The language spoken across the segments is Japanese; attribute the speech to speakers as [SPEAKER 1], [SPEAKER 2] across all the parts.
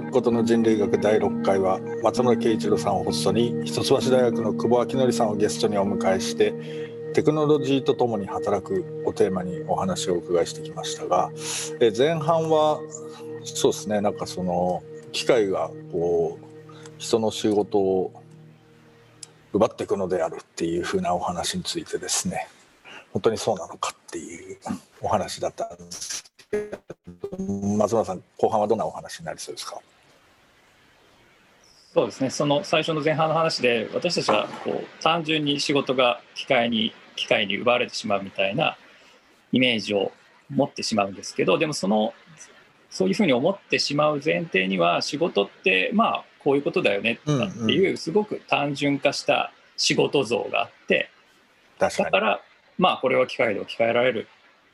[SPEAKER 1] くことの人類学第6回は松村圭一郎さんをホストに一橋大学の久保明則さんをゲストにお迎えしてテクノロジーとともに働くをテーマにお話をお伺いしてきましたがえ前半はそうですねなんかその機械がこう人の仕事を奪っていくのであるっていうふうなお話についてですね本当にそうなのかっていうお話だったんですけど松村さん後半はどんなお話になりそうですか？
[SPEAKER 2] そうですね。その最初の前半の話で私たちはこう単純に仕事が機械に機械に奪われてしまうみたいなイメージを持ってしまうんですけどでもそのそういうふうに思ってしまう前提には仕事ってまあこういうことだよねっていうすごく単純化した仕事像があってだからまあこれは機械で置き換えられる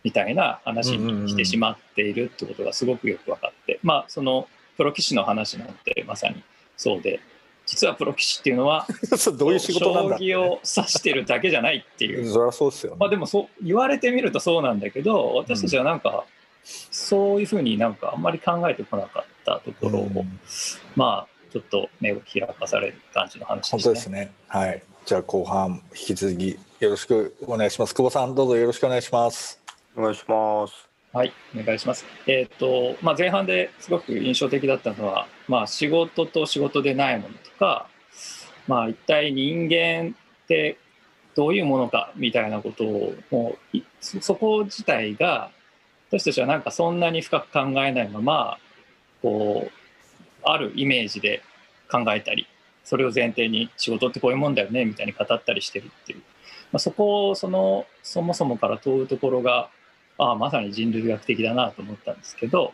[SPEAKER 2] みたいな話にしてしまっているってことがすごくよく分かってまあそのプロ棋士の話なんてまさにそうで実はプロ棋士っていうのは
[SPEAKER 1] どういう仕事
[SPEAKER 2] 将棋を指してるだけじゃないっていう
[SPEAKER 1] そりゃそうですよ、ね、
[SPEAKER 2] まあでもそう言われてみるとそうなんだけど私たちはなんか、そういうふうになんかあんまり考えてこなかったところを、うん、まあちょっと目を開かされる感じの話
[SPEAKER 1] ですね。本当ですね。はい。じゃあ後半引き続きよろしくお願いします。久保さんどうぞよろしくお願いします。
[SPEAKER 3] お願いします。
[SPEAKER 2] はい、お願いします。えっ、ー、と、まあ、前半ですごく印象的だったのは、まあ、仕事と仕事でないものとか、まあ、一体人間ってどういうものかみたいなことをもうそこ自体が私たちはなんかそんなに深く考えないままこうあるイメージで考えたりそれを前提に仕事ってこういうもんだよねみたいに語ったりしてるっていう、まあ、そこをそのそもそもから問うところがああまさに人類学的だなと思ったんですけど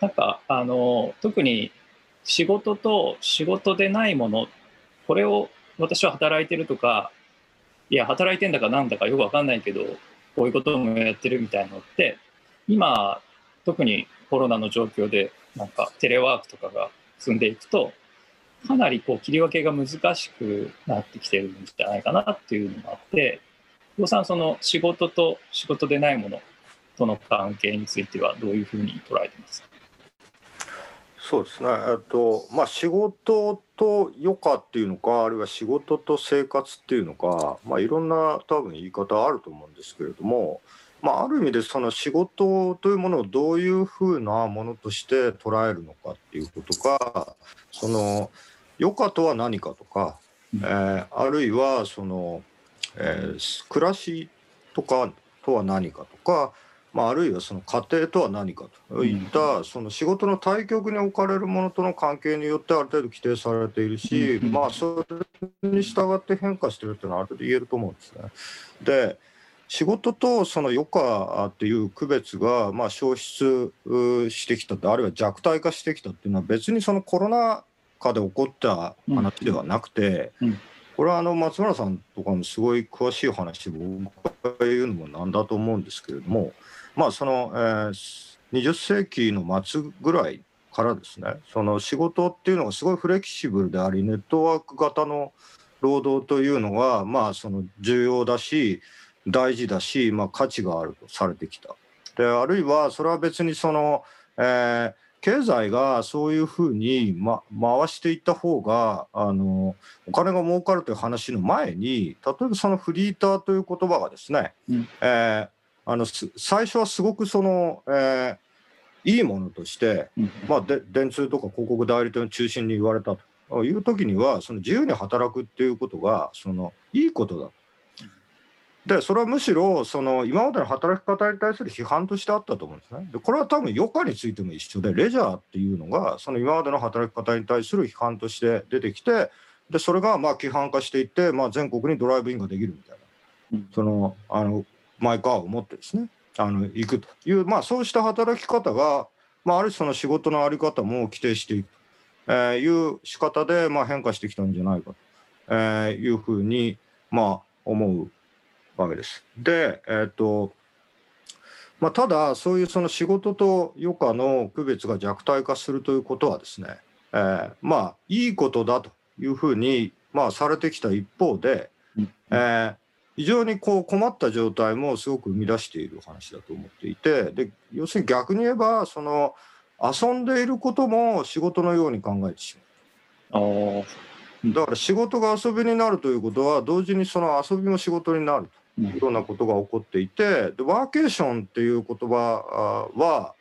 [SPEAKER 2] なんかあの特に仕事と仕事でないものこれを私は働いてるとかいや働いてんだかなんだかよく分かんないけどこういうこともやってるみたいなのって今特にコロナの状況でなんかテレワークとかが進んでいくとかなりこう切り分けが難しくなってきてるんじゃないかなっていうのがあって久保さんその仕事と仕事でないものとの関係についてはどういうふうに捉えてますか？
[SPEAKER 3] そうですね、えっとまあ、仕事と余暇っていうのかあるいは仕事と生活っていうのか、まあ、いろんな多分言い方あると思うんですけれども、まあ、ある意味でその仕事というものをどういうふうなものとして捉えるのかっていうことかその余暇とは何かとか、えー、あるいはその、えー、暮らしとかとは何かとか、まあ、あるいはその家庭とは何かといったその仕事の対極に置かれるものとの関係によってある程度規定されているし、まあ、それに従って変化してるっていうのはある程度言えると思うんですね。で仕事とその余暇っていう区別がまあ消失してきたあるいは弱体化してきたっていうのは別にそのコロナ禍で起こった話ではなくて、これはあの松村さんとかもすごい詳しい話で僕が言うのもなんだと思うんですけれどもまあその、えー、20世紀の末ぐらいからですねその仕事っていうのがすごいフレキシブルでありネットワーク型の労働というのがまあその重要だし大事だし、まあ、価値があるとされてきた。であるいはそれは別にその、えー、経済がそういうふうに、ま、回していった方があのお金が儲かるという話の前に例えばそのフリーターという言葉がですね、うん、えー、あの最初はすごくその、えー、いいものとして、うん、まあ、で電通とか広告代理店を中心に言われたという時にはその自由に働くっていうことがそのいいことだでそれはむしろその今までの働き方に対する批判としてあったと思うんですね。でこれは多分余暇についても一緒でレジャーっていうのがその今までの働き方に対する批判として出てきてでそれがまあ規範化していって、まあ、全国にドライブインができるみたいな、うん、そのあのマイカーを持ってですねあの行くという、まあ、そうした働き方が、まあ、ある種その仕事の在り方も規定していくという仕方で、まあ、変化してきたんじゃないかというふうに、まあ、思うわけです。で、えーとまあ、ただそういうその仕事と余暇の区別が弱体化するということはですね、えー、まあいいことだというふうに、まあ、されてきた一方で、えー、非常にこう困った状態もすごく生み出している話だと思っていてで要するに逆に言えばその、遊んでいることも仕事のように考えてしまう。だから仕事が遊びになるということは同時にその遊びも仕事になるというようなことが起こっていてでワーケーションっていう言葉は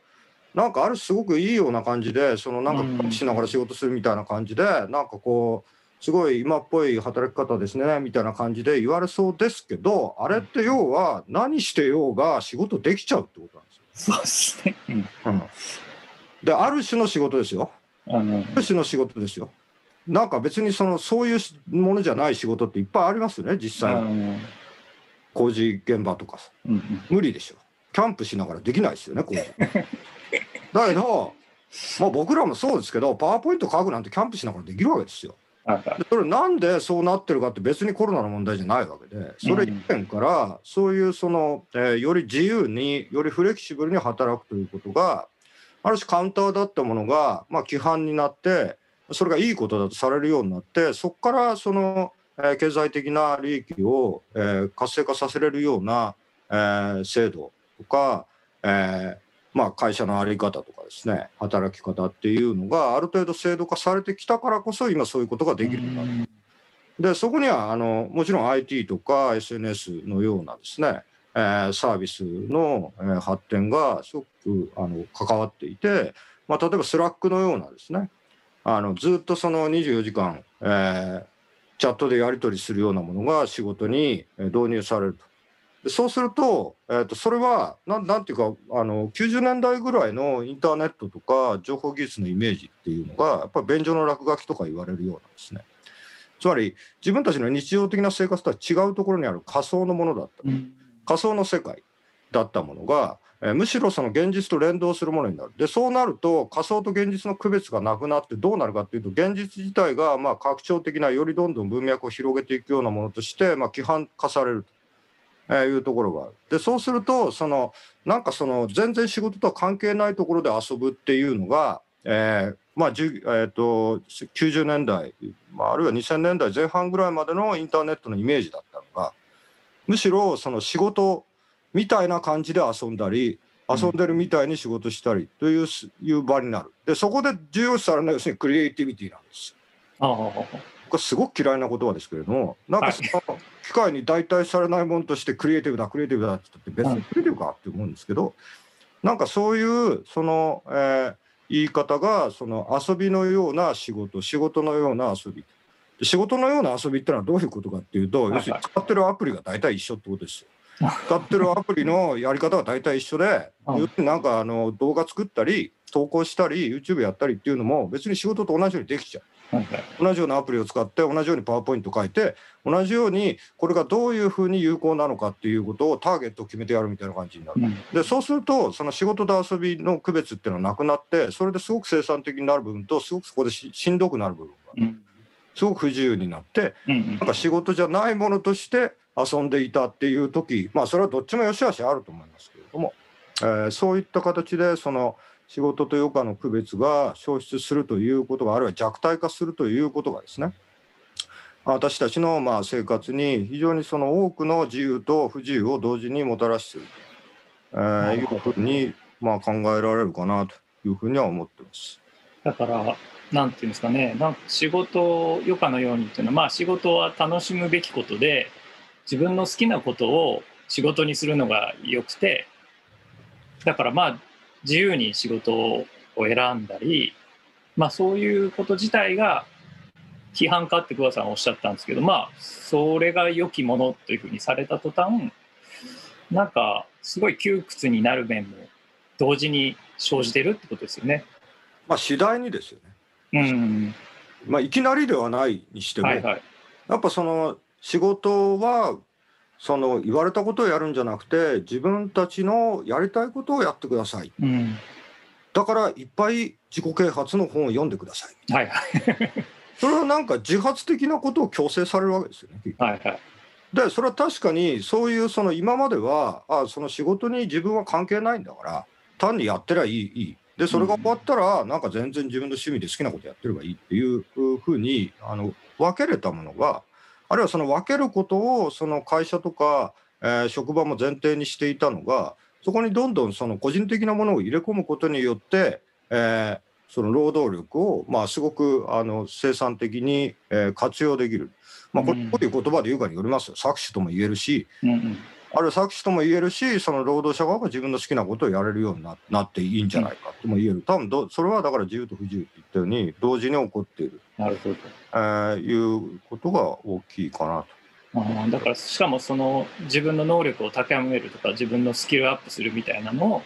[SPEAKER 3] なんかあるすごくいいような感じでそのなんかしながら仕事するみたいな感じでなんかこうすごい今っぽい働き方ですねみたいな感じで言われそうですけどあれって要は何してようが仕事できちゃうってことなんです
[SPEAKER 2] よ。そうですね、うん、
[SPEAKER 3] である種の仕事ですよ。ある種の仕事ですよ。なんか別にそのそういうものじゃない仕事っていっぱいありますよね実際工事現場とか、うんうん、無理でしょキャンプしながらできないですよね工事 だけど、まあ、僕らもそうですけどパワーポイント書くなんてキャンプしながらできるわけですよ。でそれなんでそうなってるかって別にコロナの問題じゃないわけでそれ以前からそういうその、えー、より自由によりフレキシブルに働くということがある種カウンターだったものが、まあ、規範になってそれがいいことだとされるようになってそこからその、えー、経済的な利益を、えー、活性化させれるような、えー、制度とか、えーまあ、会社の在り方とかですね働き方っていうのがある程度制度化されてきたからこそ今そういうことができるんだと。でそこにはあのもちろん IT とか SNS のようなですね、えー、サービスの、えー、発展がすごくあの関わっていて、まあ、例えばスラックのようなですねあのずっとその24時間、えー、チャットでやり取りするようなものが仕事に導入されると。でそうすると,、えー、とそれはなんなんていうかあの90年代ぐらいのインターネットとか情報技術のイメージっていうのがやっぱり便所の落書きとか言われるようなんですね。つまり自分たちの日常的な生活とは違うところにある仮想のものだった、うん、仮想の世界だったものがえむしろその現実と連動するものになる。でそうなると仮想と現実の区別がなくなってどうなるかっていうと現実自体がまあ拡張的なよりどんどん文脈を広げていくようなものとしてまあ規範化されるとえいうところがある。でそうするとそのなんかその全然仕事とは関係ないところで遊ぶっていうのが、えーまあえーと、90年代、まあ、あるいは2000年代前半ぐらいまでのインターネットのイメージだったのがむしろその仕事みたいな感じで遊んだり遊んでるみたいに仕事したりという,、いう場になる。でそこで重要視されるのは要するにクリエイティビティなんです。これすごく嫌いな言葉ですけれどもなんかその機械に代替されないものとしてクリエイティブだクリエイティブだって言って別にクリエイティブかって思うんですけどなんかそういうその、えー、言い方がその遊びのような仕事仕事のような遊び仕事のような遊びってのはどういうことかっていうと要するに使ってるアプリが大体一緒ってことですよ。使ってるアプリのやり方は大体一緒で、要するになんかあの動画作ったり投稿したり YouTube やったりっていうのも別に仕事と同じようにできちゃう。同じようなアプリを使って同じようにパワーポイント書いて同じようにこれがどういうふうに有効なのかっていうことをターゲットを決めてやるみたいな感じになる。でそうするとその仕事と遊びの区別っていうのはなくなってそれですごく生産的になる部分とすごくそこでししんどくなる部分が。すごく不自由になって、なんか仕事じゃないものとして遊んでいたっていう時まあそれはどっちも良し悪しあると思いますけれども、えー、そういった形でその仕事と余暇の区別が消失するということがあるいは弱体化するということがですね。私たちのまあ生活に非常にその多くの自由と不自由を同時にもたらしていると、えー、い。うふうにまあ考えられるかなというふうには思ってます。
[SPEAKER 2] だからなんていうんですかね。なんか仕事余暇のようにっていうのはまあ仕事は楽しむべきことで自分の好きなことを仕事にするのがよくてだからまあ自由に仕事を選んだりまあそういうこと自体が批判家って桑さんおっしゃったんですけどまあそれが良きものというふうにされた途端なんかすごい窮屈になる面も同時に生じてるってことですよね。
[SPEAKER 3] まあ次第にですよね。うん。まあいきなりではないにしても、はいはい、やっぱその仕事はその言われたことをやるんじゃなくて自分たちのやりたいことをやってください、うん、だからいっぱい自己啓発の本を読んでください、はいはい、それはなんか自発的なことを強制されるわけですよね。はいはい。でそれは確かにそういうその今まではあその仕事に自分は関係ないんだから単にやってりゃいいいい。でそれが終わったらなんか全然自分の趣味で好きなことやってればいいっていうふうにあの分けれたものがあるいはその分けることをその会社とか、えー、職場も前提にしていたのがそこにどんどんその個人的なものを入れ込むことによって、えーその労働力を、まあ、すごくあの生産的に、えー活用できる、まあ、これ
[SPEAKER 2] うん。
[SPEAKER 3] どういう言葉で言うかによりますよ。搾取とも言えるし。
[SPEAKER 2] うんうん
[SPEAKER 3] あるいは搾取とも言えるしその労働者側が自分の好きなことをやれるようにななっていいんじゃないかとも言える多分どそれはだから自由と不自由って言ったように同時に起こっている、
[SPEAKER 2] なるほど。
[SPEAKER 3] えーいうことが大きいかなと。
[SPEAKER 2] あーだからしかもその自分の能力を高めるとか自分のスキルアップするみたいなのを、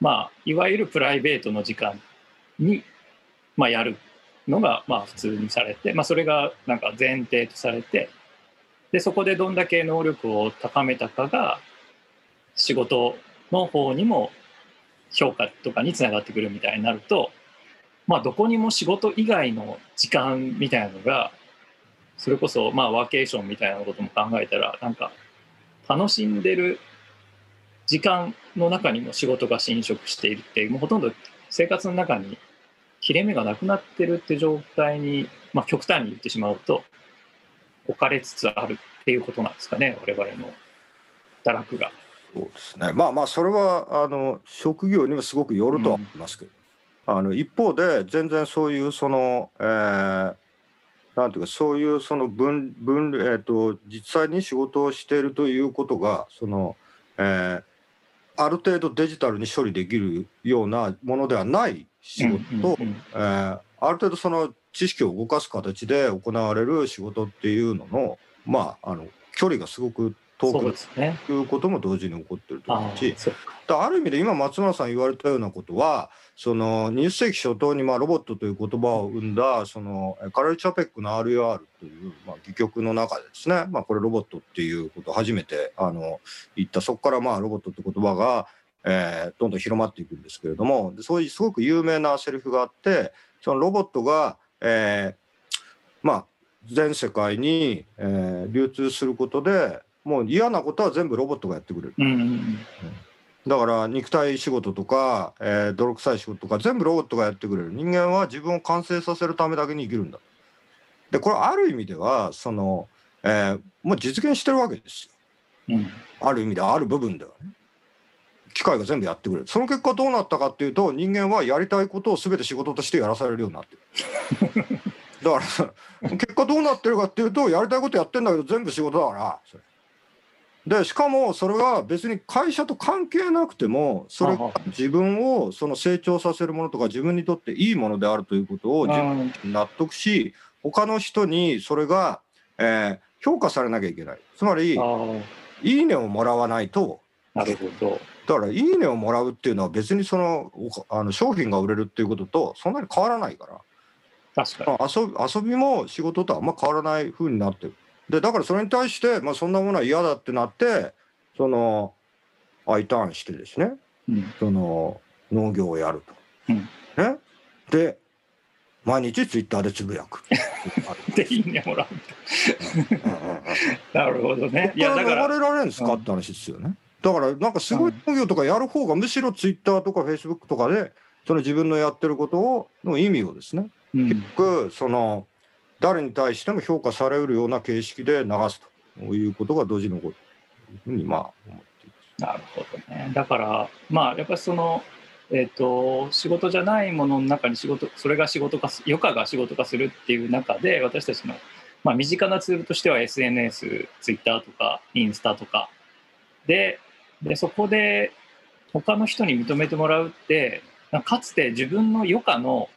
[SPEAKER 2] まあ、いわゆるプライベートの時間に、まあ、やるのがまあ普通にされて、まあ、それがなんか前提とされてでそこでどんだけ能力を高めたかが仕事の方にも評価とかにつながってくるみたいになると、まあ、どこにも仕事以外の時間みたいなのがそれこそまあワーケーションみたいなことも考えたらなんか楽しんでる時間の中にも仕事が侵食しているっていうもうほとんど生活の中に切れ目がなくなってるって状態に、まあ、極端に言ってしまうと置かれつつあるっていうことなんですかね我々の堕落が。
[SPEAKER 3] そうですね。まあまあそれはあの職業にもすごくよるとは思いますけど、あの一方で全然そういうその、えーなんていうかそういうその分分えっ、と実際に仕事をしているということがその、えーある程度デジタルに処理できるようなものではない仕事と、
[SPEAKER 2] うんうんうん
[SPEAKER 3] えーある程度その知識を動かす形で行われる仕事っていうののまああの距離がすごく遠く
[SPEAKER 2] ですね。
[SPEAKER 3] ということも同時に起こってると
[SPEAKER 2] あ
[SPEAKER 3] 思うし
[SPEAKER 2] あ
[SPEAKER 3] る意味で今松村さん言われたようなことはその20世紀初頭にまあロボットという言葉を生んだそのえカレル・チャペックの RUR というまあ戯曲の中でですね、まあ、これロボットっていうことを初めてあの言ったそこからまあロボットって言葉が、えーどんどん広まっていくんですけれどもでそういうすごく有名なセリフがあってそのロボットが、えーまあ全世界に、えー流通することでもう嫌なことは全部ロボットがやってくれる。
[SPEAKER 2] うん
[SPEAKER 3] だから肉体仕事とか、えー泥臭い仕事とか全部ロボットがやってくれる。人間は自分を完成させるためだけに生きるんだ。でこれある意味ではその、えーもう実現してるわけですよ。
[SPEAKER 2] うん。
[SPEAKER 3] ある意味ではある部分ではね機械が全部やってくれる。その結果どうなったかっていうと人間はやりたいことを全て仕事としてやらされるようになってる。だから結果どうなってるかっていうとやりたいことやってんだけど全部仕事だからそれ。でしかもそれは別に会社と関係なくてもそれが自分をその成長させるものとか自分にとっていいものであるということを自分
[SPEAKER 2] うん
[SPEAKER 3] 納得し他の人にそれが、えー評価されなきゃいけない。つまり
[SPEAKER 2] あ「
[SPEAKER 3] いいね」をもらわないと。
[SPEAKER 2] あなるほど。
[SPEAKER 3] だから「いいね」をもらうっていうのは別にそのおあの商品が売れるっていうこととそんなに変わらないから
[SPEAKER 2] 確か
[SPEAKER 3] 遊び遊びも仕事とあんま変わらない風になってる。でだからそれに対して、まあ、そんなものは嫌だってなってその I ターンしてですね
[SPEAKER 2] うん
[SPEAKER 3] その農業をやると。
[SPEAKER 2] うん
[SPEAKER 3] ね、で毎日ツイッターでつぶやく。
[SPEAKER 2] でいいねもらう。なるほどね。い
[SPEAKER 3] いや
[SPEAKER 2] やだから
[SPEAKER 3] れられるんですかって話ですよね。だからなんかすごい農業とかやる方がむしろツイッターとかフェイスブックとかでその自分のやってることをの意味をですね
[SPEAKER 2] うん
[SPEAKER 3] 結局その誰に対しても評価されるような形式で流すということが同時に起こるというふうにまあ思っています。
[SPEAKER 2] なるほどね。だからまあやっぱりそのえっ、と仕事じゃないものの中に仕事それが仕事化す余暇が仕事化するっていう中で私たちのまあ身近なツールとしては SNS、ツイッターとかインスタとかででそこで他の人に認めてもらうってかかつて自分の余暇の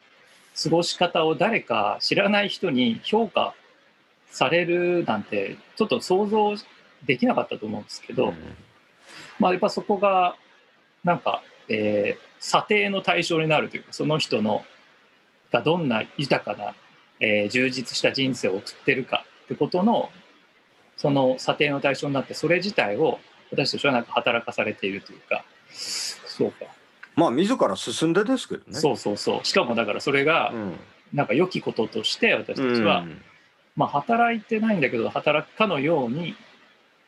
[SPEAKER 2] 過ごし方を誰か知らない人に評価されるなんてちょっと想像できなかったと思うんですけど、まあ、やっぱそこがなんか、えー査定の対象になるというかその人のがどんな豊かな、えー充実した人生を送ってるかってことのその査定の対象になってそれ自体を私たちはなんか働かされているというかそうか、
[SPEAKER 3] まあ自ら進んでですけどね。
[SPEAKER 2] そうそうそうしかもだからそれが
[SPEAKER 3] うん
[SPEAKER 2] なんか良きこととして私たちは、
[SPEAKER 3] うん
[SPEAKER 2] まあ、働いてないんだけど働くかのように、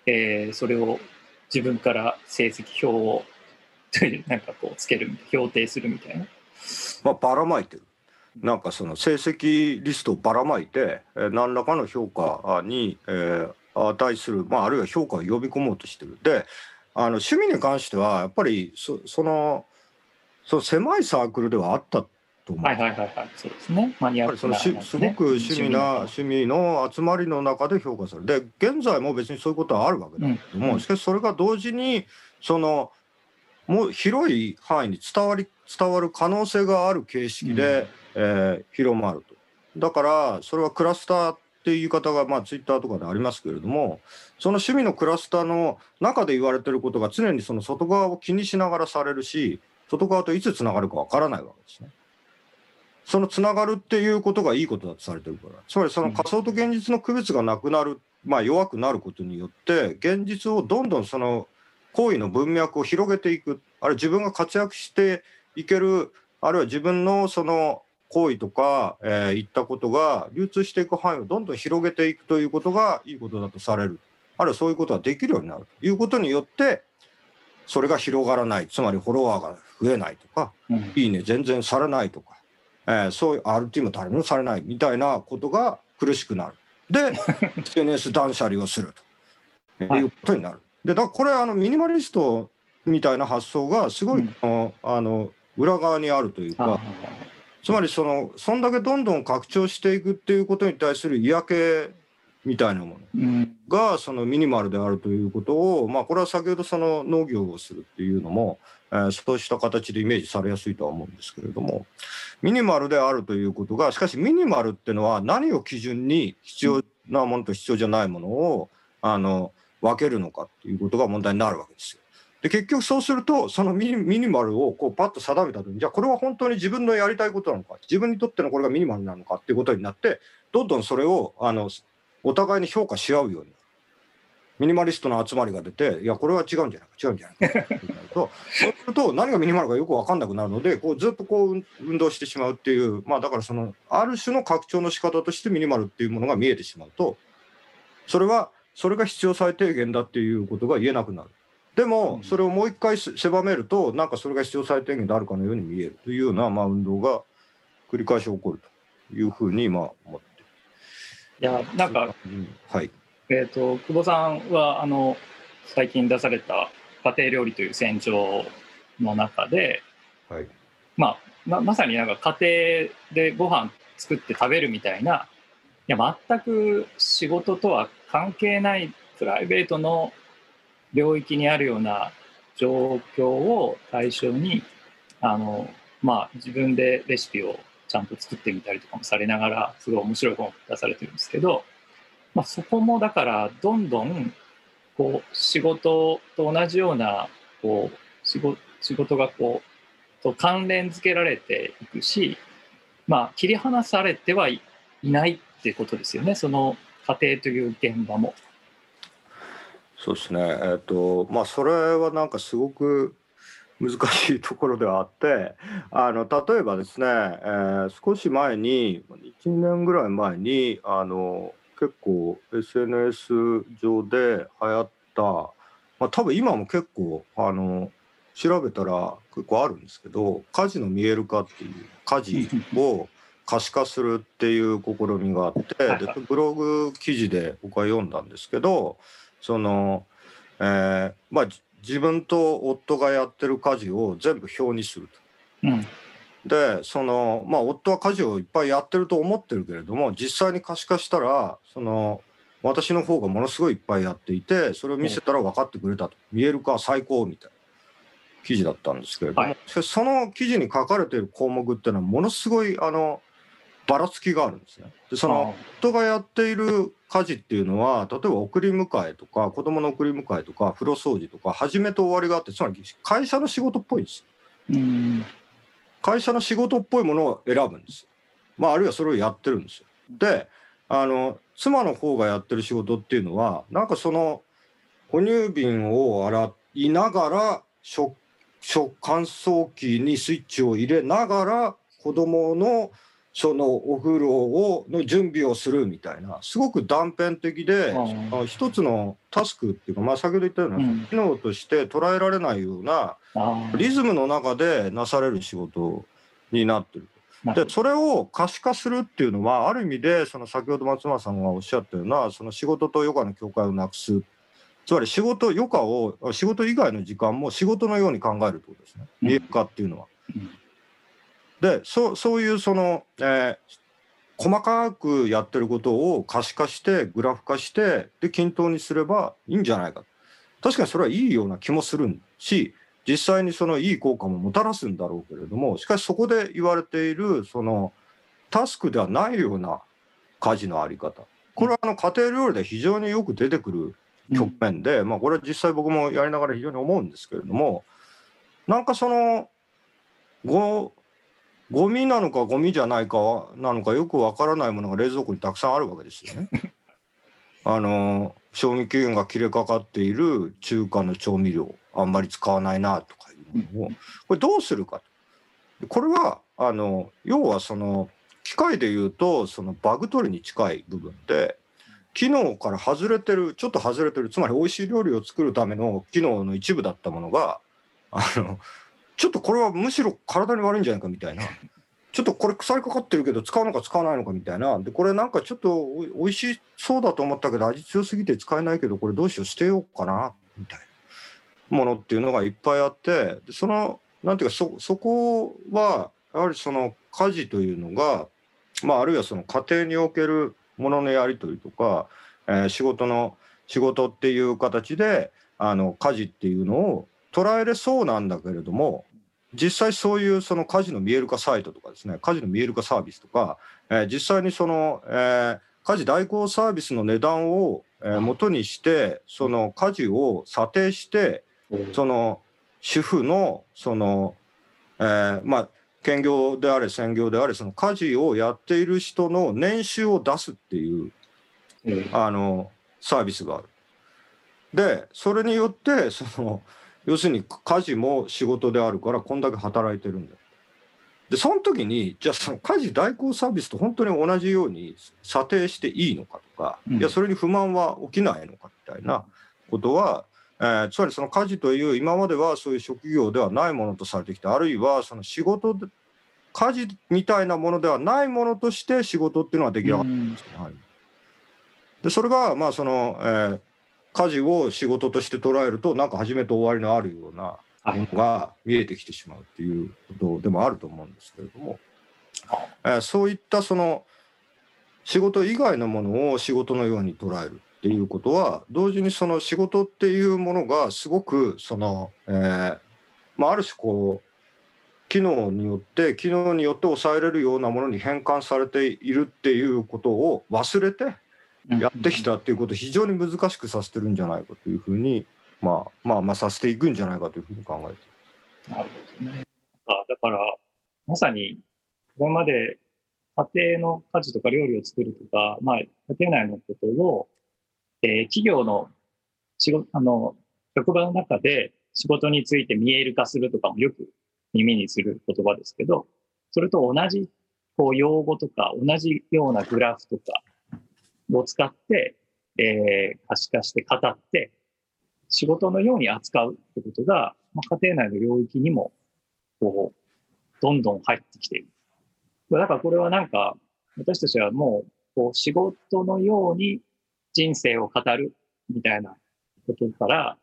[SPEAKER 2] えーそれを自分から成績表をというなんかこうつける評定するみたいな。
[SPEAKER 3] まあばらまいてる。なんかその成績リストをばらまいて、えー何らかの評価に、えー値する、まあ、あるいは評価を呼び込もうとしてる。であの趣味に関してはやっぱりそそのその狭いサークルではあったと思う。
[SPEAKER 2] はいはいはいはい、そうですね。マニアックな、
[SPEAKER 3] しすごく趣味な趣味の。集まりの中で評価される。で現在も別にそういうことはあるわけだけども、
[SPEAKER 2] うん。
[SPEAKER 3] しかしそれが同時にそのもう広い範囲に伝わり伝わる可能性がある形式で、えー広まると。だからそれはクラスターっていう言い方がまあツイッターとかでありますけれどもその趣味のクラスターの中で言われてることが常にその外側を気にしながらされるし外側といつつながるかわからないわけですね。そのつながるっていうことがいいことだとされてるからつまりその仮想と現実の区別がなくなる、まあ、弱くなることによって現実をどんどんその行為の文脈を広げていくあるいは自分が活躍していけるあるいは自分のその行為とか、えー言ったことが流通していく範囲をどんどん広げていくということがいいことだとされる。あるいはそういうことができるようになるということによってそれが広がらない。つまりフォロワーが増えないとか
[SPEAKER 2] うん。
[SPEAKER 3] いいね全然されないとか、えーそういう RT も誰もされないみたいなことが苦しくなる。で SNS 断捨離をすると。
[SPEAKER 2] はい。
[SPEAKER 3] いうことになる。でだからこれあのミニマリストみたいな発想がすごい、
[SPEAKER 2] うん。
[SPEAKER 3] あの裏側にあるというかつまりそのそんだけどんどん拡張していくっていうことに対する嫌気みたいなもの
[SPEAKER 2] うん
[SPEAKER 3] がそのミニマルであるということを、まあ、これは先ほどその農業をするっていうのも、えーそうした形でイメージされやすいとは思うんですけれどもミニマルであるということがしかしミニマルっていうのは何を基準に必要なものと必要じゃないものをあの分けるのかっていうことが問題になるわけですよ。で結局そうするとそのミニマルをこうパッと定めた時にじゃあこれは本当に自分のやりたいことなのか自分にとってのこれがミニマルなのかっていうことになってどんどんそれをあのお互いに評価し合うようになる。ミニマリストの集まりが出て、いや、これは違うんじゃないか、違うんじゃないかなると、そうすると、何がミニマルかよく分かんなくなるので、こうずっとこう運運動してしまうっていう、まあ、だからその、ある種の拡張の仕方としてミニマルっていうものが見えてしまうと、それは、それが必要最低限だっていうことが言えなくなる。でも、それをもう一回せ狭めると、なんかそれが必要最低限であるかのように見えるというような、まあ、運動が繰り返し起こるというふうに、まあ、思って。
[SPEAKER 2] いやなんか、
[SPEAKER 3] うんはい。
[SPEAKER 2] えー、と久保さんはあの最近出された「家庭料理という戦場」の中で、
[SPEAKER 3] はい。
[SPEAKER 2] まあ、ままさになんか家庭でご飯作って食べるみたいないや全く仕事とは関係ないプライベートの領域にあるような状況を対象にあの、まあ、自分でレシピをちゃんと作ってみたりとかもされながらすごい面白い本を出されてるんですけど、まあ、そこもだからどんどんこう仕事と同じようなこう仕事がこうと関連付けられていくし、まあ、切り離されてはいないっていうことですよねその家庭という現場も。
[SPEAKER 3] そうですね。えっ、とまあそれはなんかすごく難しいところではあって、あの例えばですね、えー少し前に1年ぐらい前にあの結構 SNS 上で流行った、まあ多分今も結構あの調べたら結構あるんですけど、家事の見える化っていう家事を可視化するっていう試みがあって、
[SPEAKER 2] は い
[SPEAKER 3] でブログ記事で僕は読んだんですけど。その、えーまあじ自分と夫がやってる家事を全部表にすると。
[SPEAKER 2] うん。
[SPEAKER 3] でそのまあ夫は家事をいっぱいやってると思ってるけれども実際に可視化したらその私の方がものすごいいっぱいやっていてそれを見せたら分かってくれたと。見える化最高みたいな記事だったんですけれども、
[SPEAKER 2] はい。
[SPEAKER 3] その記事に書かれている項目っていうのはものすごいあのばらつきがあるんですね。でその夫がやっている家事っていうのは例えば送り迎えとか子供の送り迎えとか風呂掃除とか始めと終わりがあってつまり会社の仕事っぽいんですよ。
[SPEAKER 2] うん。
[SPEAKER 3] 会社の仕事っぽいものを選ぶんですよ、まあ、あるいはそれをやってるんですよ。であの妻の方がやってる仕事っていうのはなんかその哺乳瓶を洗いながら食食乾燥機にスイッチを入れながら子供のそのお風呂をの準備をするみたいなすごく断片的で
[SPEAKER 2] あ
[SPEAKER 3] あ一つのタスクっていうか、まあ、先ほど言ったような
[SPEAKER 2] うん。
[SPEAKER 3] 機能として捉えられないような
[SPEAKER 2] あ
[SPEAKER 3] リズムの中でなされる仕事になってる
[SPEAKER 2] あ
[SPEAKER 3] でそれを可視化するっていうのはある意味でその先ほど松村さんがおっしゃったようなその仕事と余暇の境界をなくす。つまり仕事余暇を仕事以外の時間も仕事のように考えるってことですね。
[SPEAKER 2] うん。
[SPEAKER 3] 見える化っていうのは。でそそういうその、えー、細かくやってることを可視化してグラフ化してで均等にすればいいんじゃないか。確かにそれはいいような気もするし実際にそのいい効果ももたらすんだろうけれどもしかしそこで言われているそのタスクではないような家事のあり方。これはあの家庭料理で非常によく出てくる局面で、うん、まあこれは実際僕もやりながら非常に思うんですけれどもなんかそのごゴミなのかゴミじゃないかなのかよくわからないものが冷蔵庫にたくさんあるわけですよね。あの賞味期限が切れかかっている中華の調味料あんまり使わないなとかいうのを。これどうするかこれはあの要はその機械でいうとそのバグ取りに近い部分で機能から外れてるちょっと外れてるつまり美味しい料理を作るための機能の一部だったものがあのちょっとこれはむしろ体に悪いんじゃないかみたいな。ちょっとこれ腐りかかってるけど使うのか使わないのかみたいな。で、これなんかちょっとおいしそうだと思ったけど味強すぎて使えないけどこれどうしよう捨てようかなみたいなものっていうのがいっぱいあってそのなんていうかそそこはやはりその家事というのがまああるいはその家庭におけるもののやり取りとか、えー、仕事の仕事っていう形であの家事っていうのを捉えれそうなんだけれども実際そういうその家事の見える化サイトとかですね家事の見える化サービスとか、えー、実際にその、えー、家事代行サービスの値段を、えー、元にしてその家事を査定してその主婦のその、えー、まあ兼業であれ専業であれその家事をやっている人の年収を出すっていう、あのサービスがある。でそれによってその要するに家事も仕事であるからこんだけ働いてるんだ。でその時にじゃあその家事代行サービスと本当に同じように査定していいのかとか、うん、いやそれに不満は起きないのかみたいなことは、えー、つまりその家事という今まではそういう職業ではないものとされてきたあるいはその仕事で家事みたいなものではないものとして仕事っていうのは出来上がったんですね。うん、でそれがまあその、えー、家事を仕事として捉えるとなんか始めと終わりのあるようなものが見えてきてしまうっていうことでもあると思うんですけれども、えー、そういったその仕事以外のものを仕事のように捉えるっていうことは同時にその仕事っていうものがすごくその、えーまあ、ある種こう機能によって機能によって抑えれるようなものに変換されているっていうことを忘れてやってきたっていうことを非常に難しくさせてるんじゃないかというふうに、まあ、まあまあさせていくんじゃないかというふうに考えて
[SPEAKER 2] なるほどね。あだからまさにこれまで家庭の家事とか料理を作るとか、まあ、家庭内のことを、えー、企業の仕事あの職場の中で仕事について見える化するとかもよく耳にする言葉ですけど、それと同じこう用語とか同じようなグラフとかを使って、えー、可視化して語って、仕事のように扱うってことが、まあ、家庭内の領域にも、こう、どんどん入ってきている。だからこれはなんか、私たちはもう、こう、仕事のように人生を語るみたいなことから、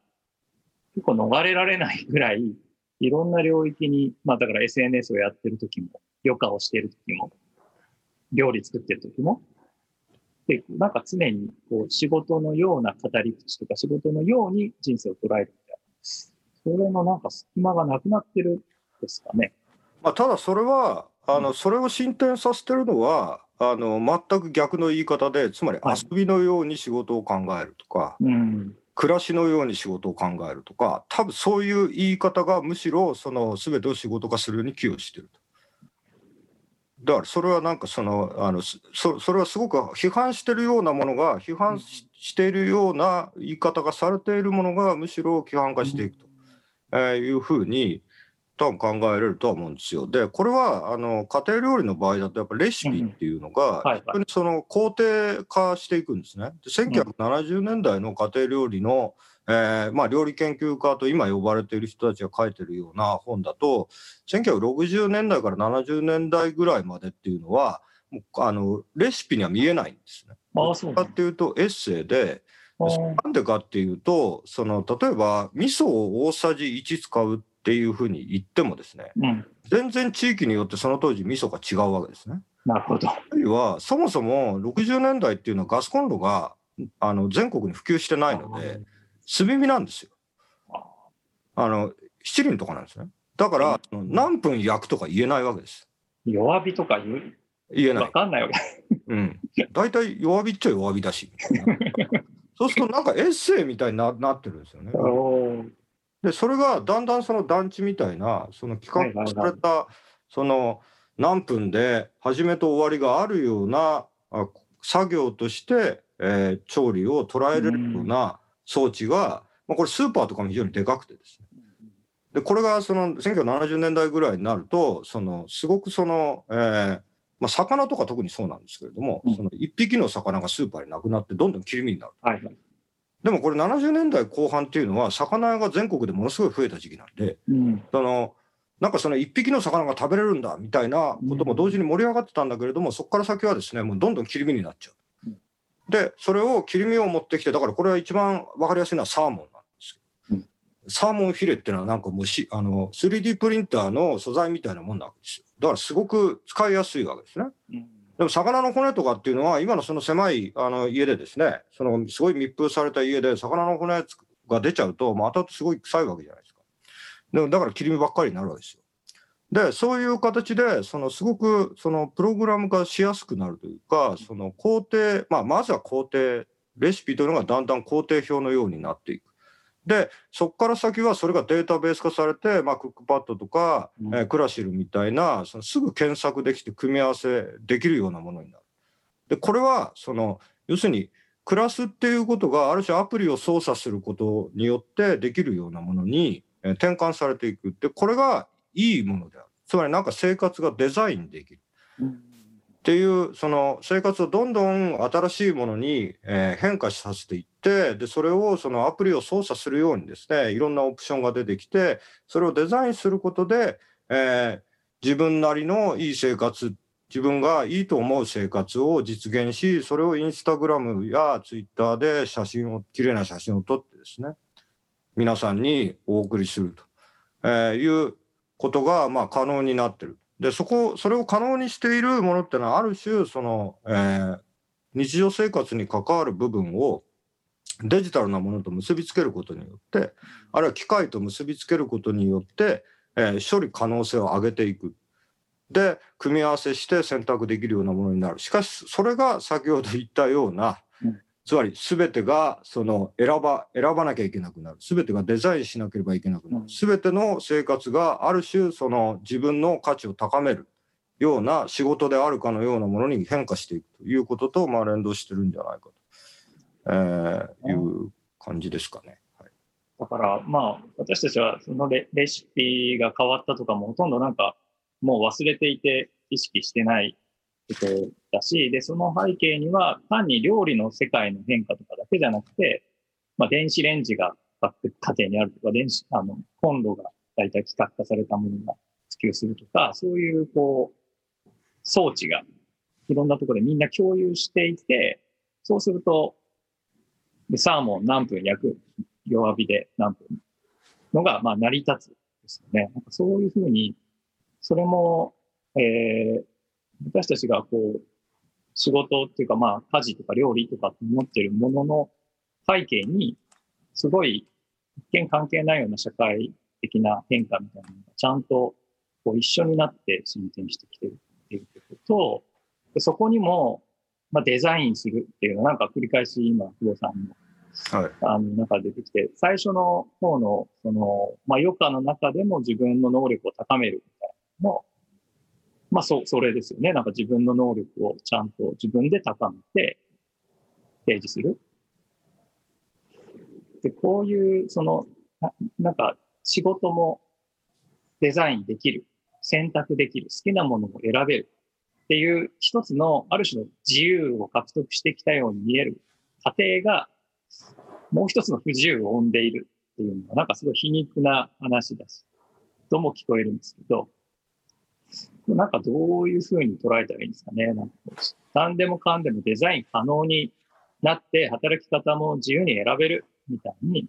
[SPEAKER 2] 結構逃れられないぐらい、いろんな領域に、まあだから SNS をやってる時も、余暇をしてる時も、料理作ってる時も、で、なんか常にこう仕事のような語り口とか仕事のように人生を捉えるみたいな。それのなんか隙間がなくなってるですかね。
[SPEAKER 3] まあ、ただそれは、あの、それを進展させてるのは、あの、全く逆の言い方で、つまり遊びのように仕事を考えるとか、はいうん、暮らしのように仕事を考えるとか、多分そういう言い方がむしろ、その全てを仕事化するように寄与してると。だからそれはなんかそのあのそそれはすごく批判してるようなものが批判しているような言い方がされているものがむしろ規範化していくと、えー、いうふうに多分考えられるとは思うんですよ。でこれはあの家庭料理の場合だとやっぱレシピっていうのが非常にその肯定化していくんですね。で1970年代の家庭料理の、えー、まあ、料理研究家と今呼ばれている人たちが書いてるような本だと1960年代から70年代ぐらいまでっていうのはもうあのレシピには見えないんですね。
[SPEAKER 2] あそう
[SPEAKER 3] かっていうとエッセイでなんでかっていうとその例えば味噌を大さじ1使うっていうふうに言ってもですね、うん、全然地域によってその当時味噌が違うわけですね。
[SPEAKER 2] なるほど。
[SPEAKER 3] あるいはそもそも60年代っていうのはガスコンロがあの全国に普及してないので炭火なんですよ。あの七輪とかなんですね。だから、何分焼くとか言えないわけです。
[SPEAKER 2] 弱火とか言う？
[SPEAKER 3] 言えない。
[SPEAKER 2] わかんないわけ。
[SPEAKER 3] うん。大体弱火っちゃ弱火だし。そうするとなんかエッセイみたいにななってるんですよね。でそれがだんだんその団地みたいなその企画されたその何分で始めと終わりがあるようなあ作業として、えー調理を捉えれるような装置が、まあ、これスーパーとかも非常にでかくてですねでこれがその1970年代ぐらいになるとそのすごくその、えーまあ、魚とか特にそうなんですけれども、
[SPEAKER 2] うん
[SPEAKER 3] その1匹の魚がスーパーになくなってどんどん切り身になる。
[SPEAKER 2] はいはい。
[SPEAKER 3] でもこれ70年代後半っていうのは魚屋が全国でものすごい増えた時期なんで
[SPEAKER 2] うん。
[SPEAKER 3] そのなんかその1匹の魚が食べれるんだみたいなことも同時に盛り上がってたんだけれども、そこから先はですねもうどんどん切り身になっちゃう
[SPEAKER 2] うん。
[SPEAKER 3] でそれを切り身を持ってきてだからこれは一番分かりやすいのはサーモンなんですよ。
[SPEAKER 2] うん
[SPEAKER 3] サーモンフィレっていうのはなんかもうしあの 3D プリンターの素材みたいなもんなわけですよ。だからすごく使いやすいわけですね。
[SPEAKER 2] うん
[SPEAKER 3] でも魚の骨とかっていうのは今のその狭いあの家でですねそのすごい密封された家で魚の骨が出ちゃうとまたすごい臭いわけじゃないですか。でもだから切り身ばっかりになるわけですよ。でそういう形でそのすごくそのプログラム化しやすくなるというかその工程、まあ、まずは工程レシピというのがだんだん工程表のようになっていく。でそこから先はそれがデータベース化されて、まあ、クックパッドとか、
[SPEAKER 2] うん
[SPEAKER 3] えークラシルみたいなそのすぐ検索できて組み合わせできるようなものになる。でこれはその要するにクラスっていうことがある種アプリを操作することによってできるようなものにえー転換されていくでこれがいいものであるつまりなんか生活がデザインできる。
[SPEAKER 2] うん
[SPEAKER 3] っていうその生活をどんどん新しいものに、えー変化させていってでそれをそのアプリを操作するようにですねいろんなオプションが出てきてそれをデザインすることで、えー自分なりのいい生活自分がいいと思う生活を実現しそれをインスタグラムやツイッターで写真を綺麗な写真を撮ってですね皆さんにお送りすると、えいうことがまあ可能になってる。でそこそれを可能にしているものってのはある種その、えー日常生活に関わる部分をデジタルなものと結びつけることによってあるいは機械と結びつけることによって、えー処理可能性を上げていく。で組み合わせして選択できるようなものになる。しかしそれが先ほど言ったような、
[SPEAKER 2] うん。
[SPEAKER 3] つまり全てがその選ば選ばなきゃいけなくなる。全てがデザインしなければいけなくなる。
[SPEAKER 2] うん。
[SPEAKER 3] 全ての生活がある種その自分の価値を高める。ような仕事であるかのようなものに変化していくということとまあ連動してるんじゃないかと、えーいう感じですかね。はい
[SPEAKER 2] だから、まあ、私たちはそのレレシピが変わったとかもほとんどなんか、もう忘れていて意識してないことだし、で、その背景には単に料理の世界の変化とかだけじゃなくて、まあ、電子レンジが各家庭にあるとか、電子、あの、コンロが大体規格化されたものが普及するとか、そういう、こう、装置がいろんなところでみんな共有していて、そうすると、でサーモン何分焼く弱火で何分のが、まあ、成り立つですよね。なんかそういうふうに、それも、えー、私たちがこう、仕事っていうか、まあ、家事とか料理とかって思ってるものの背景に、すごい一見関係ないような社会的な変化みたいなのがちゃんとこう一緒になって進展してきてるっていうことと、でそこにも、まあ、デザインするっていうのはなんか繰り返し今、不動さんの
[SPEAKER 3] はい
[SPEAKER 2] あの中で出てきて、最初の方の、その、まあ、余暇の中でも自分の能力を高めるみたいなのも、まあ、そ、それですよね。なんか自分の能力をちゃんと自分で高めて提示する。で、こういう、その、ななんか仕事もデザインできる、選択できる、好きなものを選べるっていう一つの、ある種の自由を獲得してきたように見える過程が、もう一つの不自由を生んでいるっていうのは、なんかすごい皮肉な話だし、とも聞こえるんですけど、なんかどういうふうに捉えたらいいんですかね。なんか何でもかんでもデザイン可能になって、働き方も自由に選べるみたいに、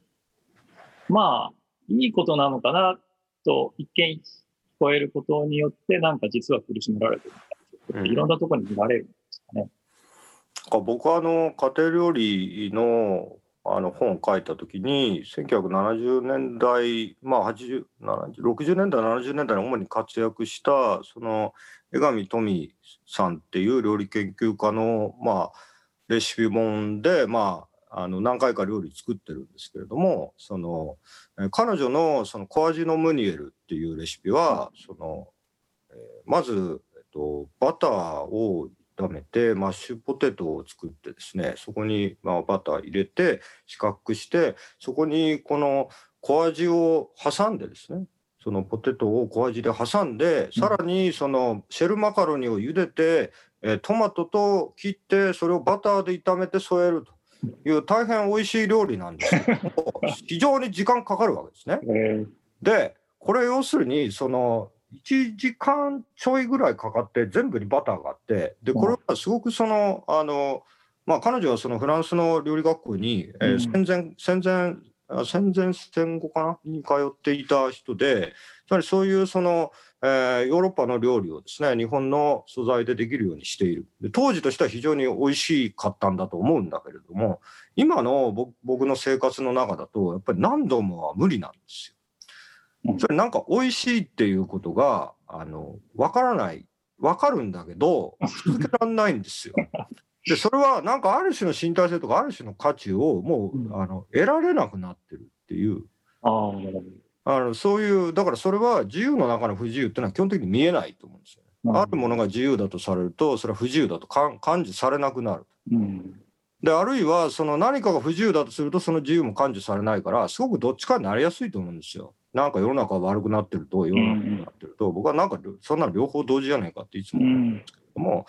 [SPEAKER 2] まあ、いいことなのかなと一見超えることによって、なんか実は苦しめられてるみたいないろんなところに見られるんですかね。
[SPEAKER 3] 僕はあの家庭料理のあの本を書いた時に1970年代まあ80 70 60年代70年代に主に活躍したその江上富さんっていう料理研究家のまあレシピ本でまああの何回か料理作ってるんですけれどもそのえ彼女のその小味のムニエルっていうレシピはその、えまず、と、バターを炒めてマッシュポテトを作ってですねそこにまあバター入れて四角くしてそこにこの小味を挟んでですねそのポテトを小味で挟んでさらにそのシェルマカロニを茹でて、えートマトと切ってそれをバターで炒めて添えるという大変美味しい料理なんですけども 非常に時間かかるわけですね。
[SPEAKER 2] えー
[SPEAKER 3] でこれ要するにその1時間ちょいぐらいかかって全部にバターがあってでこれはすごくそのあの、まあ、彼女はそのフランスの料理学校に、えー
[SPEAKER 2] うん。
[SPEAKER 3] 戦前戦前あ戦前戦後かな？に通っていた人でつまりそういうその、えーヨーロッパの料理をですね日本の素材でできるようにしている。で当時としては非常に美味しかったんだと思うんだけれども今の僕僕の生活の中だとやっぱり何度もは無理なんですよ。それなんか美味しいっていうことがあの分からない分かるんだけど続けられないんですよ。でそれはなんかある種の身体性とかある種の価値をもう、
[SPEAKER 2] うん
[SPEAKER 3] あの得られなくなってるっていう
[SPEAKER 2] ああ、
[SPEAKER 3] のそういうだからそれは自由の中の不自由っていうのは基本的に見えないと思うんですよね。
[SPEAKER 2] ど。
[SPEAKER 3] あるものが自由だとされるとそれは不自由だと感知されなくなる。
[SPEAKER 2] うん。
[SPEAKER 3] であるいはその何かが不自由だとするとその自由も感知されないからすごくどっちかになりやすいと思うんですよ。なんか世の中が悪くなってると世の中が悪くなってると、僕はなんかそんなの両方同時じゃないかっていつも思うんですけども、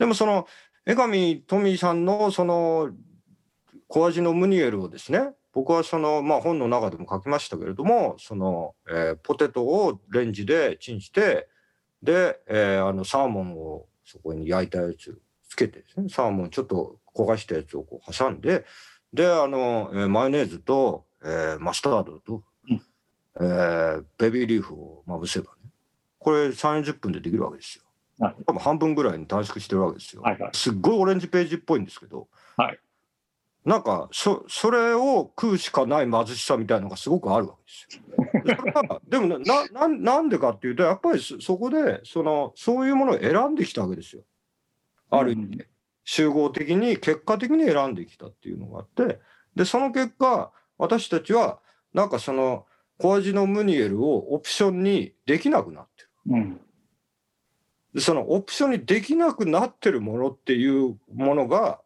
[SPEAKER 3] でもその江上富さんのその小味のムニエルをですね僕はその、まあ、本の中でも書きましたけれどもその、えーポテトをレンジでチンしてで、えーあのサーモンをそこに焼いたやつつけてですねサーモンちょっと焦がしたやつをこう挟んでであの、えーマヨネーズと、えーマスタードと、
[SPEAKER 2] うん
[SPEAKER 3] えーベビーリーフをまぶせばねこれ3 4 0分でできるわけですよ。
[SPEAKER 2] なる
[SPEAKER 3] 多分半分ぐらいに短縮してるわけですよ。
[SPEAKER 2] はいはい。
[SPEAKER 3] すっごいオレンジページっぽいんですけど、
[SPEAKER 2] はい
[SPEAKER 3] なんかそそれを食うしかない貧しさみたいなのがすごくあるわけですよ。でもななななんでかっていうとやっぱりそそこでそのそういうものを選んできたわけですよ。ある意味で、集合的に結果的に選んできたっていうのがあってでその結果私たちはなんかその小味のムニエルをオプションにできなくなってる。
[SPEAKER 2] うん。
[SPEAKER 3] でそのオプションにできなくなってるものっていうものが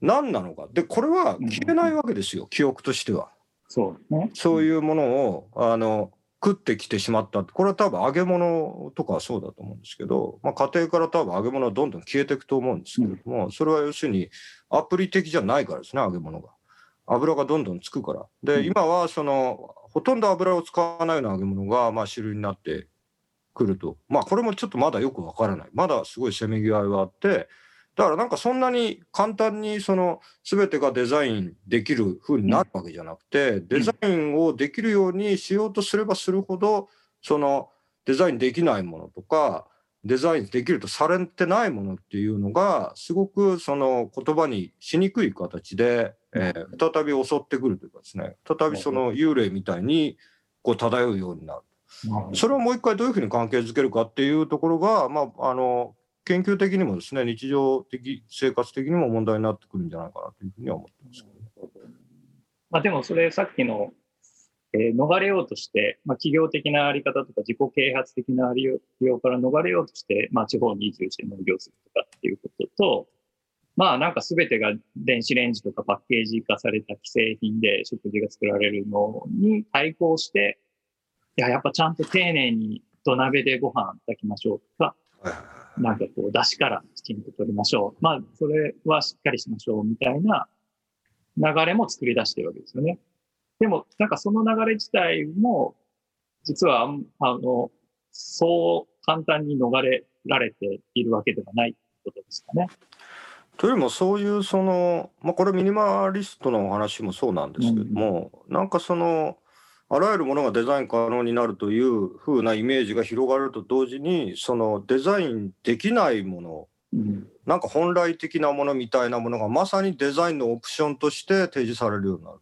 [SPEAKER 3] 何なのかでこれは消えないわけですよ、記憶としては。
[SPEAKER 2] そうね。
[SPEAKER 3] そういうものをあの食ってきてしまった。これは多分揚げ物とかはそうだと思うんですけど、まあ、家庭から多分揚げ物はどんどん消えていくと思うんですけれども、それは要するにアプリ的じゃないからですね揚げ物が。油がどんどんつくから。で、
[SPEAKER 2] うん。
[SPEAKER 3] 今はそのほとんど油を使わないような揚げ物がまあ主流になってくると。まあこれもちょっとまだよくわからない。まだすごいせめぎ合いはあってだからなんかそんなに簡単にその全てがデザインできる風になるわけじゃなくて、デザインをできるようにしようとすればするほどそのデザインできないものとかデザインできるとされてないものっていうのがすごくその言葉にしにくい形で、えー再び襲ってくるというかですね。再びその幽霊みたいにこう漂うようになる。それをもう一回どういうふうに関係づけるかっていうところが、まあ、あの研究的にもですね日常的生活的にも問題になってくるんじゃないかなというふうには思ってます。
[SPEAKER 2] まあ、でもそれさっきの、えー逃れようとして、まあ、企業的なあり方とか自己啓発的なありようから逃れようとして、まあ、地方に移住して農業するとかっていうことと、まあなんか全てが電子レンジとかパッケージ化された既製品で食事が作られるのに対抗して、いや、やっぱちゃんと丁寧に土鍋でご飯炊きましょうとか、なんかこう、出汁からきちんと取りましょう。まあ、それはしっかりしましょうみたいな流れも作り出してるわけですよね。でも、なんかその流れ自体も、実は、あの、そう簡単に逃れられているわけではないってことですかね。
[SPEAKER 3] というよりもそういうその、まあ、これミニマリストのお話もそうなんですけども、なんかそのあらゆるものがデザイン可能になるという風なイメージが広がると同時にそのデザインできないもの、うん、なんか本来的なものみたいなものがまさにデザインのオプションとして提示されるようになる。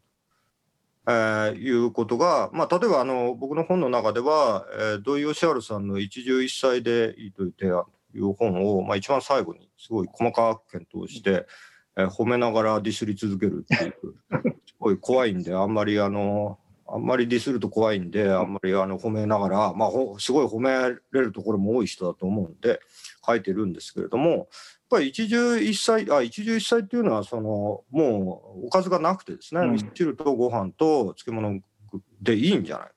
[SPEAKER 3] えー、いうことが、まあ、例えばあの僕の本の中では、えー、土井善晴さんの「一汁一菜でいいという提案」という本を、まあ、一番最後にすごい細かく検討して、えー、褒めながらディスり続けるっていうすごい怖いんであんまりあのあんまりディスると怖いんで、あんまりあの褒めながら、まあ、すごい褒めれるところも多い人だと思うんで、書いてるんですけれども、やっぱり一汁一菜、あ一汁一菜っていうのは、そのもうおかずがなくてですね、うん、味噌汁とご飯と漬物でいいんじゃない？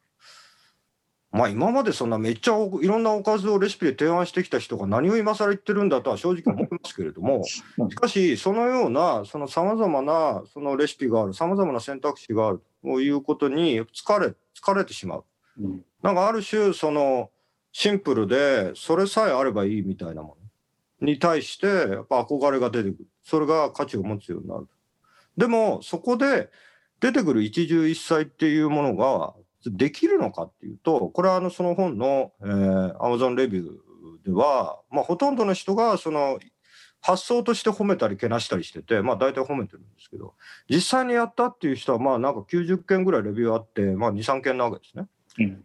[SPEAKER 3] まあ今までそんなめっちゃいろんなおかずをレシピで提案してきた人が何を今更言ってるんだとは正直思いますけれども、しかしそのようなそのさまざまなそのレシピがある、さまざまな選択肢があるということに疲れ疲れてしまう。うん、なんかある種そのシンプルでそれさえあればいいみたいなものに対してやっぱ憧れが出てくる。それが価値を持つようになる。でもそこで出てくる一汁一菜っていうものができるのかっていうと、これはあのその本の、えー、Amazon レビューでは、まあ、ほとんどの人がその発想として褒めたりけなしたりしてて、まあ大体褒めてるんですけど、実際にやったっていう人は、まあなんか90件ぐらいレビューあって、まあ2、3件なわけですね。うん、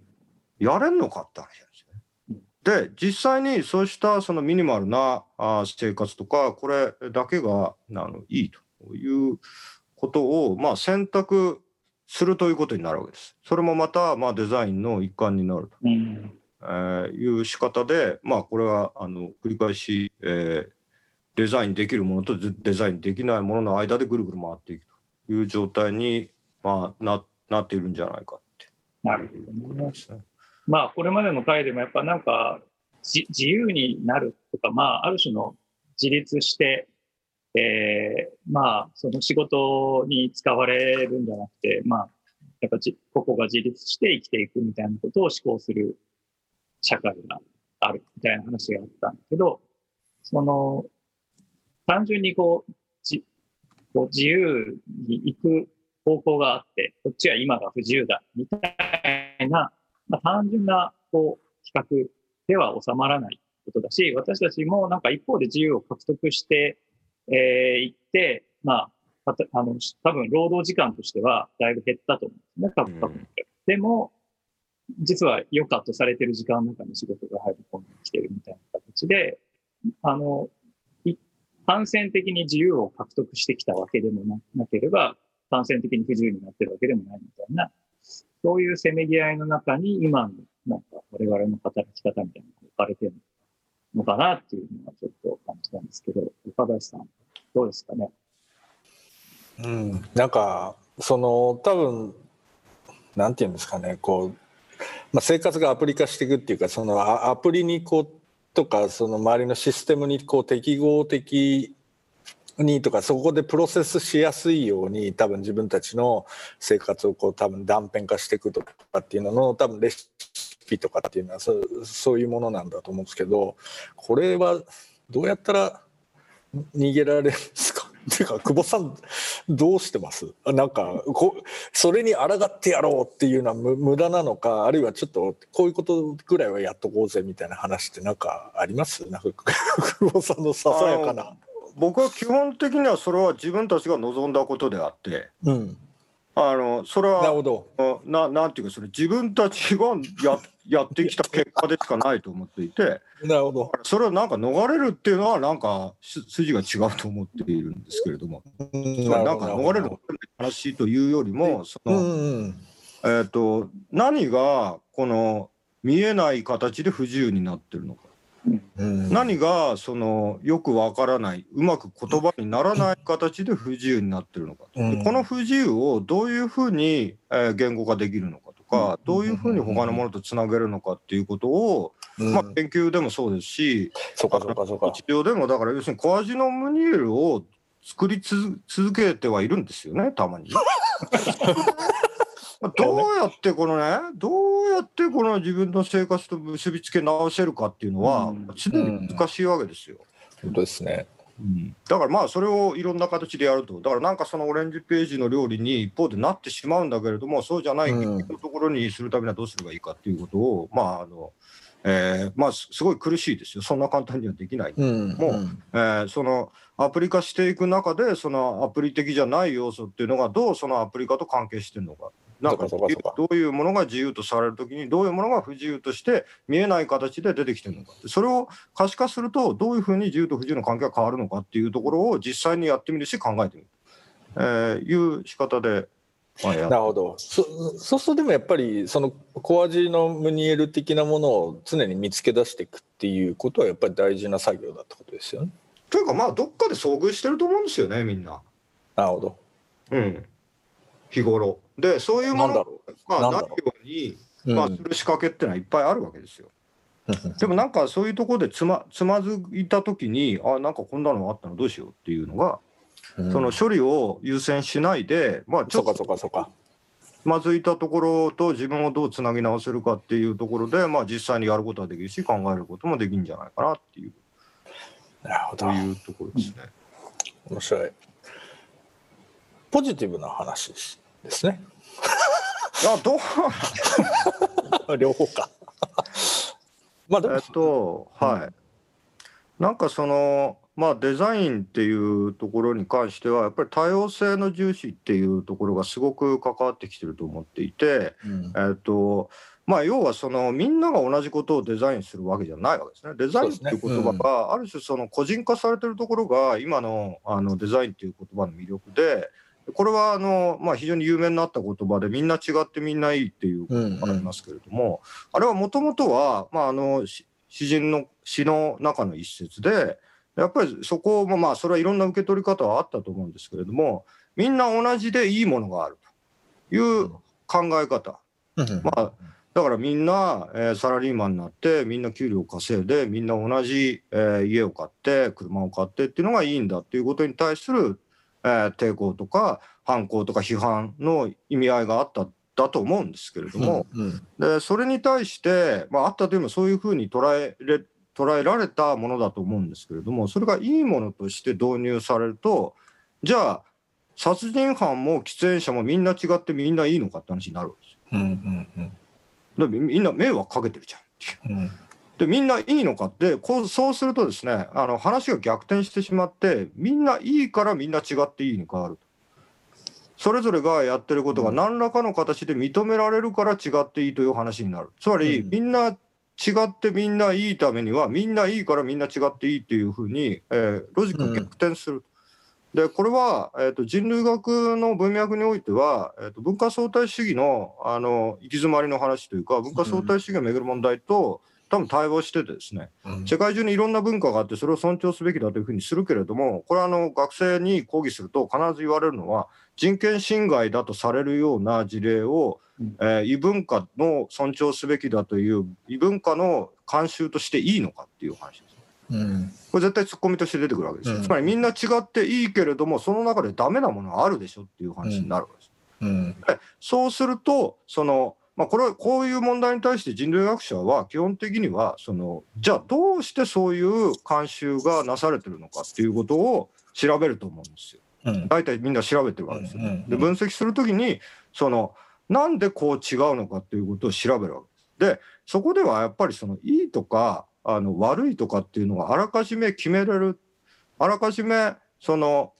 [SPEAKER 3] やれんのかって話なんですよね。で、実際にそうしたそのミニマルなあ生活とか、これだけがあのいいということを、まあ選択するということになるわけです。それもまた、まあ、デザインの一環になると、うん、えー、いう仕方で、まあ、これはあの繰り返し、えー、デザインできるものとデザインできないものの間でぐるぐる回っていくという状態に、まあ、ななっているんじゃないかって。
[SPEAKER 2] なるほどね。まあこれまでの回でもやっぱなんか自由になるとか、まあ、ある種の自立してえー、まあ、その仕事に使われるんじゃなくて、まあ、やっぱじ個々が自立して生きていくみたいなことを思考する社会があるみたいな話があったんだけど、その、単純にこう、じこう自由に行く方向があって、こっちは今が不自由だ、みたいな、まあ、単純な、こう、企画では収まらないことだし、私たちもなんか一方で自由を獲得してえー、行って、まあ、あの、多分労働時間としてはだいぶ減ったと思うんですね、多分。うん、でも、実は良かとされてる時間の中に仕事が入り込んできてるみたいな形で、あの、単線的に自由を獲得してきたわけでもなければ、単線的に不自由になってるわけでもないみたいな、そういうせめぎ合いの中に今の、なんか我々の働き方みたいなのが置かれてるのかなっていうのはちょっと感じたんですけど、岡林さん、どうですかね？
[SPEAKER 1] うん、なんかその多分なんていうんですかねこう、まあ、生活がアプリ化していくっていうかそのアプリにこうとかその周りのシステムにこう適合的にとかそこでプロセスしやすいように多分自分たちの生活をこう多分断片化していくとかっていうのの多分レシピとかっていうのはそそういうものなんだと思うんですけどこれはどうやったら逃げられるんですか？てか久保さんどうしてます？なんかこそれに抗ってやろうっていうのは無駄なのかあるいはちょっとこういうことぐらいはやっとこうぜみたいな話ってなんかあります？なんか久保さんのささやかな。
[SPEAKER 3] 僕は基本的にはそれは自分たちが望んだことであって、
[SPEAKER 1] うん、
[SPEAKER 3] あのそれは
[SPEAKER 1] なるほど。
[SPEAKER 3] ななんていうかそれ自分たちがややってきた結果でしかないと思っていて。
[SPEAKER 1] なるほど。
[SPEAKER 3] それをなんか逃れるっていうのはなんか筋が違うと思っているんですけれども、うん、なんか逃れる話というよりもその、うん、えーと、と何がこの見えない形で不自由になってるのか。うん、何がそのよくわからないうまく言葉にならない形で不自由になってるのか、うん、この不自由をどういうふうに、えー、言語化できるのか。とか、どういうふうに他のものとつなげるのかっていうことを、まあ、研究でもそうですし
[SPEAKER 1] 治療
[SPEAKER 3] でもだから要するにコアジノムニエルを作り続けてはいるんですよねたまに。どうやってこのねどうやってこの自分の生活と結びつけ直せるかっていうのは常に難しいわけですよ。
[SPEAKER 1] 本当ですね。
[SPEAKER 3] うん、だからまあそれをいろんな形でやると。だからなんかそのオレンジページの料理に一方でなってしまうんだけれどもそうじゃない
[SPEAKER 1] うん。
[SPEAKER 3] ところにするためにはどうすればいいかっていうことをまああの、えーまあすすごい苦しいですよ。そんな簡単にはできない。
[SPEAKER 1] うん
[SPEAKER 3] もうえーそのアプリ化していく中でそのアプリ的じゃない要素っていうのがどうそのアプリ化と関係してるのか。なんかどういうものが自由とされるときにどういうものが不自由として見えない形で出てきてるのか。それを可視化するとどういうふうに自由と不自由の関係が変わるのかっていうところを実際にやってみるし考えてみる、えーいう仕方で、
[SPEAKER 1] なるほど。そそうするとでもやっぱりその小味のムニエル的なものを常に見つけ出していくっていうことはやっぱり大事な作業だってことですよね。
[SPEAKER 3] というかまあどっかで遭遇してると思うんですよねみんな。
[SPEAKER 1] なるほど。
[SPEAKER 3] うん。日頃でそういうものがないように、
[SPEAKER 1] う。
[SPEAKER 3] まあ、
[SPEAKER 1] うん
[SPEAKER 3] する仕掛けってのはいっぱいあるわけですよ。でもなんかそういうところでつまつまずいた時にあなんかこんなのあったのどうしようっていうのが、
[SPEAKER 1] うん
[SPEAKER 3] その処理を優先しないでまあち
[SPEAKER 1] そうか
[SPEAKER 3] ょっと
[SPEAKER 1] そうかそうか。
[SPEAKER 3] つまずいたところと自分をどうつなぎ直せるかっていうところでまあ実際にやることはできるし考えることもできるんじゃないかなっていう
[SPEAKER 1] なるほど。
[SPEAKER 3] いうところですね。
[SPEAKER 1] 面白い。ポジティブな話ですね。
[SPEAKER 3] あどう？
[SPEAKER 1] 両方か。まあでも
[SPEAKER 3] えっとはい、なんかそのまあデザインっていうところに関してはやっぱり多様性の重視っていうところがすごく関わってきてると思っていて、
[SPEAKER 1] うん
[SPEAKER 3] えっとまあ要はそのみんなが同じことをデザインするわけじゃないわけですね。デザインっていう言葉がある種その個人化されてるところが今のあのデザインっていう言葉の魅力で。これはあの、まあ、非常に有名になった言葉でみんな違ってみんないいっていう
[SPEAKER 1] うん
[SPEAKER 3] ありますけれども、あれはもともとは、まあ、あのし詩人の詩の中の一節でやっぱりそこもまあそれはいろんな受け取り方はあったと思うんですけれどもみんな同じでいいものがあるという考え方、
[SPEAKER 1] うん。
[SPEAKER 3] まあ、だからみんな、えーサラリーマンになってみんな給料稼いでみんな同じ、えー家を買って車を買ってっていうのがいいんだっていうことに対する、えー抵抗とか反抗とか批判の意味合いがあっただと思うんですけれども、
[SPEAKER 1] うん
[SPEAKER 3] でそれに対して、まあ、あったというのはそういうふうに捉えれ捉えられたものだと思うんですけれどもそれがいいものとして導入されるとじゃあ殺人犯も喫煙者もみんな違ってみんないいのかって話になるわけですよ。
[SPEAKER 1] うんうんうん
[SPEAKER 3] だみんな迷惑かけてるじゃんっていう。
[SPEAKER 1] うん
[SPEAKER 3] でみんないいのかってこうそうするとですねあの話が逆転してしまってみんないいからみんな違っていいに変わると。それぞれがやってることが何らかの形で認められるから違っていいという話になる。つまり、
[SPEAKER 1] うん
[SPEAKER 3] みんな違ってみんないいためにはみんないいからみんな違っていいっていうふうに、えーロジックが逆転する。でこれは、えー、と人類学の文脈においては、えー、と文化相対主義のあの行き詰まりの話というか文化相対主義をめぐる問題と、多分対応しててですね。
[SPEAKER 1] うん。
[SPEAKER 3] 世界中にいろんな文化があってそれを尊重すべきだというふうにするけれどもこれはあの学生に講義すると必ず言われるのは人権侵害だとされるような事例を、
[SPEAKER 2] うん。
[SPEAKER 3] えー異文化の尊重すべきだという異文化の慣習としていいのかっていう話です。
[SPEAKER 1] うん。
[SPEAKER 3] これ絶対ツッコミとして出てくるわけですよ、
[SPEAKER 1] うん。
[SPEAKER 3] つまりみんな違っていいけれどもその中でダメなものがあるでしょっていう話になるわけです。
[SPEAKER 1] うん。
[SPEAKER 3] でそうするとその、まあ、これはこういう問題に対して人類学者は基本的にはそのじゃあどうしてそういう慣習がなされてるのかっていうことを調べると思うんですよ。
[SPEAKER 1] うん
[SPEAKER 3] 大体みんな調べてるわけですよ。
[SPEAKER 1] うんうんうん
[SPEAKER 3] で分析するときにそのなんでこう違うのかっていうことを調べるわけです。でそこではやっぱりそのいいとかあの悪いとかっていうのがあらかじめ決めれるあらかじめその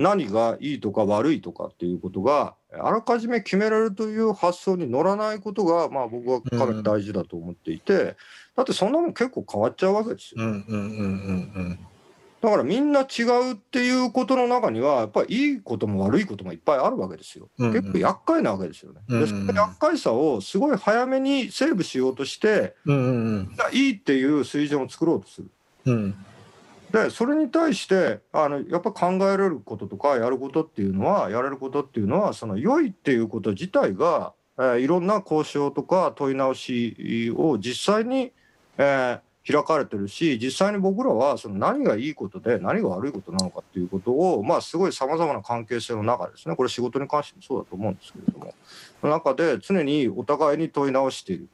[SPEAKER 3] 何がいいとか悪いとかっていうことがあらかじめ決められるという発想に乗らないことがまあ僕はかなり大事だと思っていて、だってそんなもん結構変わっちゃうわけですよ。
[SPEAKER 1] うんうんうんうん
[SPEAKER 3] だからみんな違うっていうことの中にはやっぱりいいことも悪いこともいっぱいあるわけですよ。
[SPEAKER 1] うんうん
[SPEAKER 3] 結構厄介なわけですよね。
[SPEAKER 1] うんうん
[SPEAKER 3] でその厄介さをすごい早めにセーブしようとして
[SPEAKER 1] うんうん
[SPEAKER 3] いいっていう水準を作ろうとする。
[SPEAKER 1] うん
[SPEAKER 3] でそれに対してあのやっぱ考えられることとかやることっていうのはやれることっていうのはその良いっていうこと自体が、えーいろんな交渉とか問い直しを実際に、えー開かれてるし実際に僕らはその何がいいことで何が悪いことなのかっていうことをまあすごいさまざまな関係性の中ですね。これ仕事に関してもそうだと思うんですけれども。の中で常にお互いに問い直している、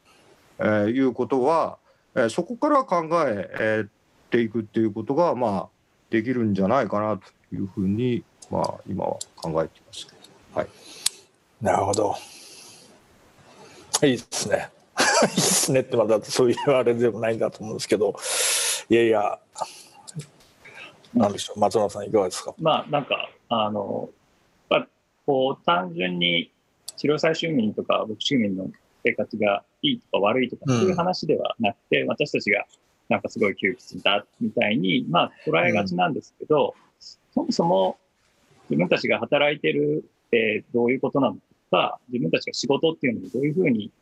[SPEAKER 3] えーいうことは、えーそこから考ええーっていくっていうことが、まあ、できるんじゃないかなというふうに、まあ、今は考えています。はい、
[SPEAKER 1] なるほど。いいですね。いいですねってまだそういうあれでもないんだと思うんですけどいやいやなんでしょう松野さんいかがですか？
[SPEAKER 2] まあなんかあのやっぱこう単純に治療採集民とか牧師民の生活がいいとか悪いとかそういう話ではなくて、うん、私たちがなんかすごい窮屈だみたいに、まあ、捉えがちなんですけど、うん、そもそも自分たちが働いてるってどういうことなのか、自分たちが仕事っていうのをどういうふうに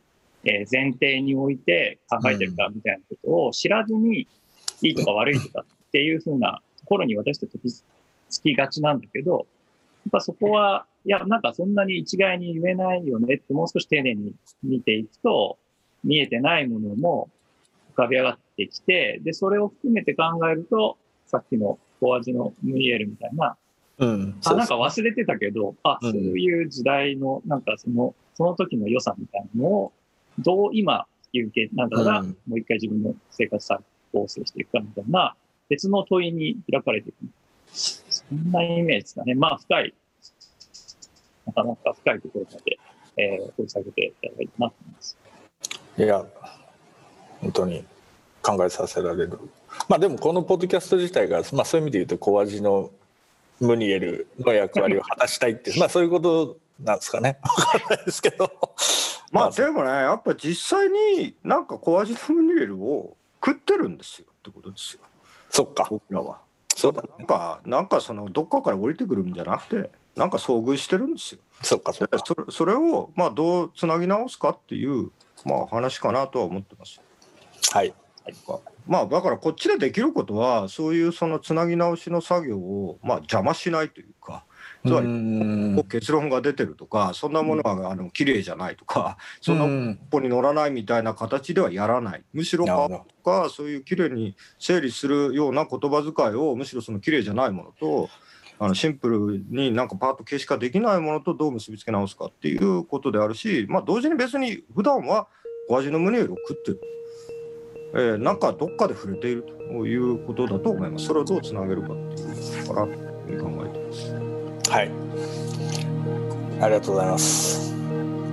[SPEAKER 2] 前提に置いて考えてるかみたいなことを知らずに、いいとか悪いとかっていうふうなところに私たちつきがちなんだけど、やっぱそこは、いや、なんかそんなに一概に言えないよねってもう少し丁寧に見ていくと、見えてないものも浮かび上がってきて、で、それを含めて考えると、さっきの小味のムニエルみたいな、うん、あ、なんか忘れてたけど、あ、そういう時代の、なんかその、その時の良さみたいなのを、どう今引き受けながら、もう一回自分の生活再構成していくかみたいな、別の問いに開かれていく。そんなイメージですかね。まあ、深い、なかなか深いところまで、えー、掘り下げていただいたなと思います。
[SPEAKER 1] いや、本当に考えさせられる。まあでもこのポッドキャスト自体が、まあそういう意味で言うと小味のムニエルの役割を果たしたいってまあそういうことなんですかね。わかんないですけど。
[SPEAKER 3] まあでもね、やっぱ実際になんか小味のムニエルを食ってるんですよってことですよ。
[SPEAKER 1] そっか。
[SPEAKER 3] 僕らは。そうだ、ね、なんか、なんかそのどっかから降りてくるんじゃなくて、なんか遭遇してるんですよ。
[SPEAKER 1] そっかそっか。
[SPEAKER 3] それそれをまあどうつなぎ直すかっていうまあ話かなとは思ってます。
[SPEAKER 1] はい。
[SPEAKER 3] まあだからこっちでできることはそういうそのつなぎ直しの作業をまあ邪魔しないというかつまり結論が出てるとかそんなものはあの綺麗じゃないとかそんなここに乗らないみたいな形ではやらない。むしろ顔とかそういう綺麗に整理するような言葉遣いをむしろその綺麗じゃないものとあのシンプルになんかパーッと消しかできないものとどう結びつけ直すかっていうことであるし、まあ、同時に別に普段はお味の胸を食ってる。えー、なんかどっかで触れているということだと思います。それをどうつなげるかっていうかなと考えてます。
[SPEAKER 1] はい。ありがとうございます。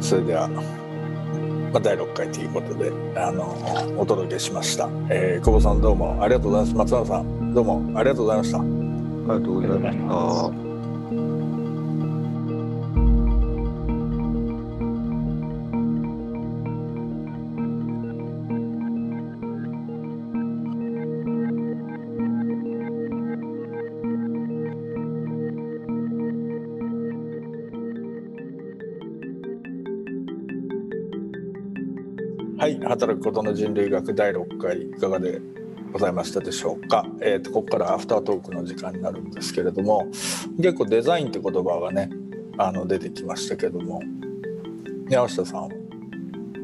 [SPEAKER 1] それでは、まあ、第6回ということであのお届けしました、えー、久保さんどうもありがとうございます。松永さんどうもありがとうございました。あ
[SPEAKER 3] りがとうございました
[SPEAKER 1] 働くことの人類学第6回いかがでございましたでしょうか、えーと、ここからアフタートークの時間になるんですけれども結構デザインって言葉がねあの出てきましたけども。山下さん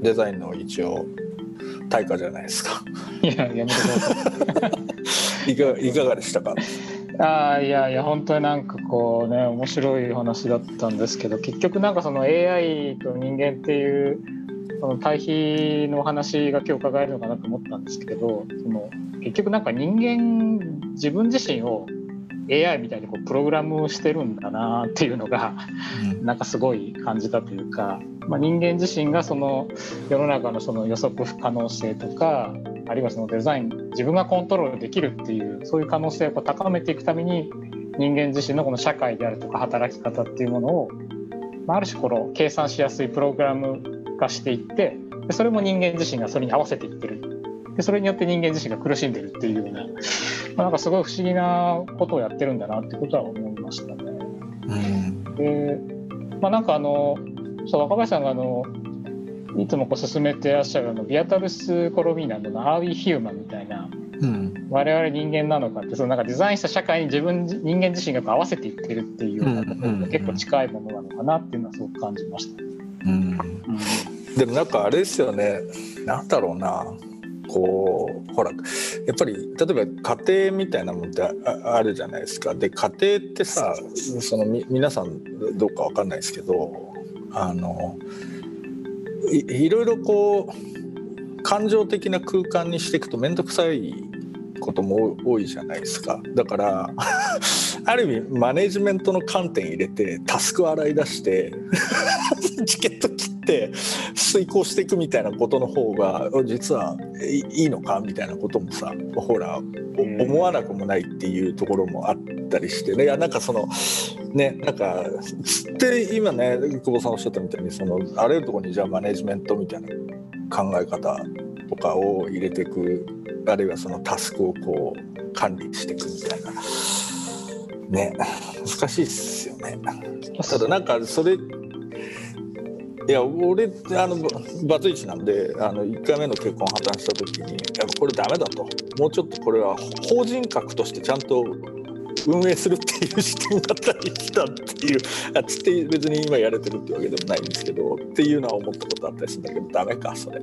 [SPEAKER 1] デザインの一応対価じゃないですか。
[SPEAKER 4] いややめてください。
[SPEAKER 1] いかいかがでしたか？
[SPEAKER 4] あいやいや本当になんかこうね面白い話だったんですけど結局なんかその AI と人間っていうその対比のお話が今日伺えるのかなと思ったんですけどその結局なんか人間自分自身を AI みたいにこうプログラムしてるんだなっていうのが、うん、なんかすごい感じたというか、まあ、人間自身がその世の中のその予測不可能性とかあるいはそのデザイン自分がコントロールできるっていうそういう可能性を高めていくために人間自身のこの社会であるとか働き方っていうものを、まあ、ある種この計算しやすいプログラム化していってでそれも人間自身がそれに合わせていってる。でそれによって人間自身が苦しんでるっていうような、まあ、なんかすごい不思議なことをやってるんだなってことは思いましたね。うん、でまあなんかあのそう若林さんがあのいつもこう進めてらっしゃるあのビアタルス・コロミーナの「アーウィ・ヒューマン」みたいな、うん、我々人間なのかってそのなんかデザインした社会に自分人間自身が合わせていってるっていうようなところが結構近いものなのかなっていうのはすごく感じました。うん、
[SPEAKER 1] うんでもなんかあれですよね。なんだろうな。こうほらやっぱり例えば家庭みたいなもんってあるじゃないですか。で家庭ってさそのみ皆さんどうか分かんないですけどあのいいろいろこう感情的な空間にしていくと面倒くさいことも多いじゃないですか。だから ある意味マネジメントの観点入れてタスクを洗い出して チケット切って遂行していくみたいなことの方が実はいいのか？みたいなこともさほら思わなくもないっていうところもあったりしてね。いやなんかそのねなんかつって今ね久保さんおっしゃったみたいにそのあらゆるところにじゃあマネジメントみたいな考え方とかを入れていくあるいはそのタスクをこう管理していくみたいな。ね難しいっすよね。ただなんかそれいや俺ってあのバツイチなんであの1回目の結婚破綻した時にやっぱこれダメだともうちょっとこれは法人格としてちゃんと運営するっていう視点だったりしたっていうあつって別に今やれてるってわけでもないんですけどっていうのは思ったことあったりするんだけどダメかそれ。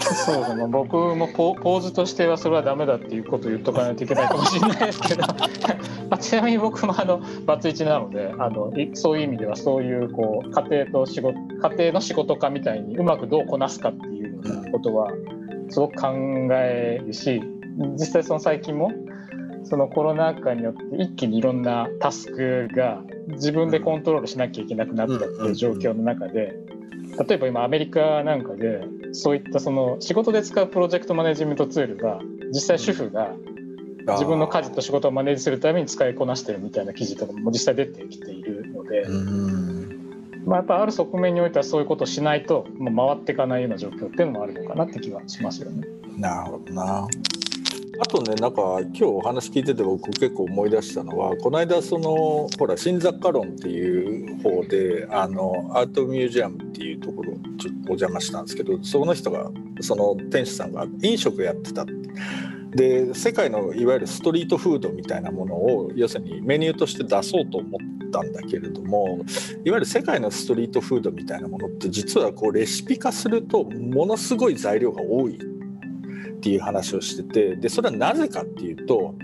[SPEAKER 4] そうだね。僕もポポーズとしてはそれはダメだっていうことを言っとかないといけないかもしれないですけどあちなみに僕もあのバツイチなので あのそういう意味ではそういうこう家庭と仕事家庭の仕事家みたいにうまくどうこなすかっていうようなことはすごく考えるし実際その最近もそのコロナ禍によって一気にいろんなタスクが自分でコントロールしなきゃいけなくなったっていう状況の中で例えば今アメリカなんかでそういったその仕事で使うプロジェクトマネジメントツールが実際主婦が自分の家事と仕事をマネージするために使いこなしてるみたいな記事とかも実際出てきているので、まあ、やっぱある側面においてはそういうことをしないともう回っていかないような状況っていうのもあるのかなって気はしますよね。
[SPEAKER 1] なるほどな。あとねなんか今日お話聞いてて僕結構思い出したのはこの間そのほら新雑貨論っていう方であのアートミュージアムっていうところちょっとお邪魔したんですけどその人がその店主さんが飲食やってたって。で世界のいわゆるストリートフードみたいなものを要するにメニューとして出そうと思ったんだけれどもいわゆる世界のストリートフードみたいなものって実はこうレシピ化するとものすごい材料が多い。っていう話をしててでそれはなぜかっていうと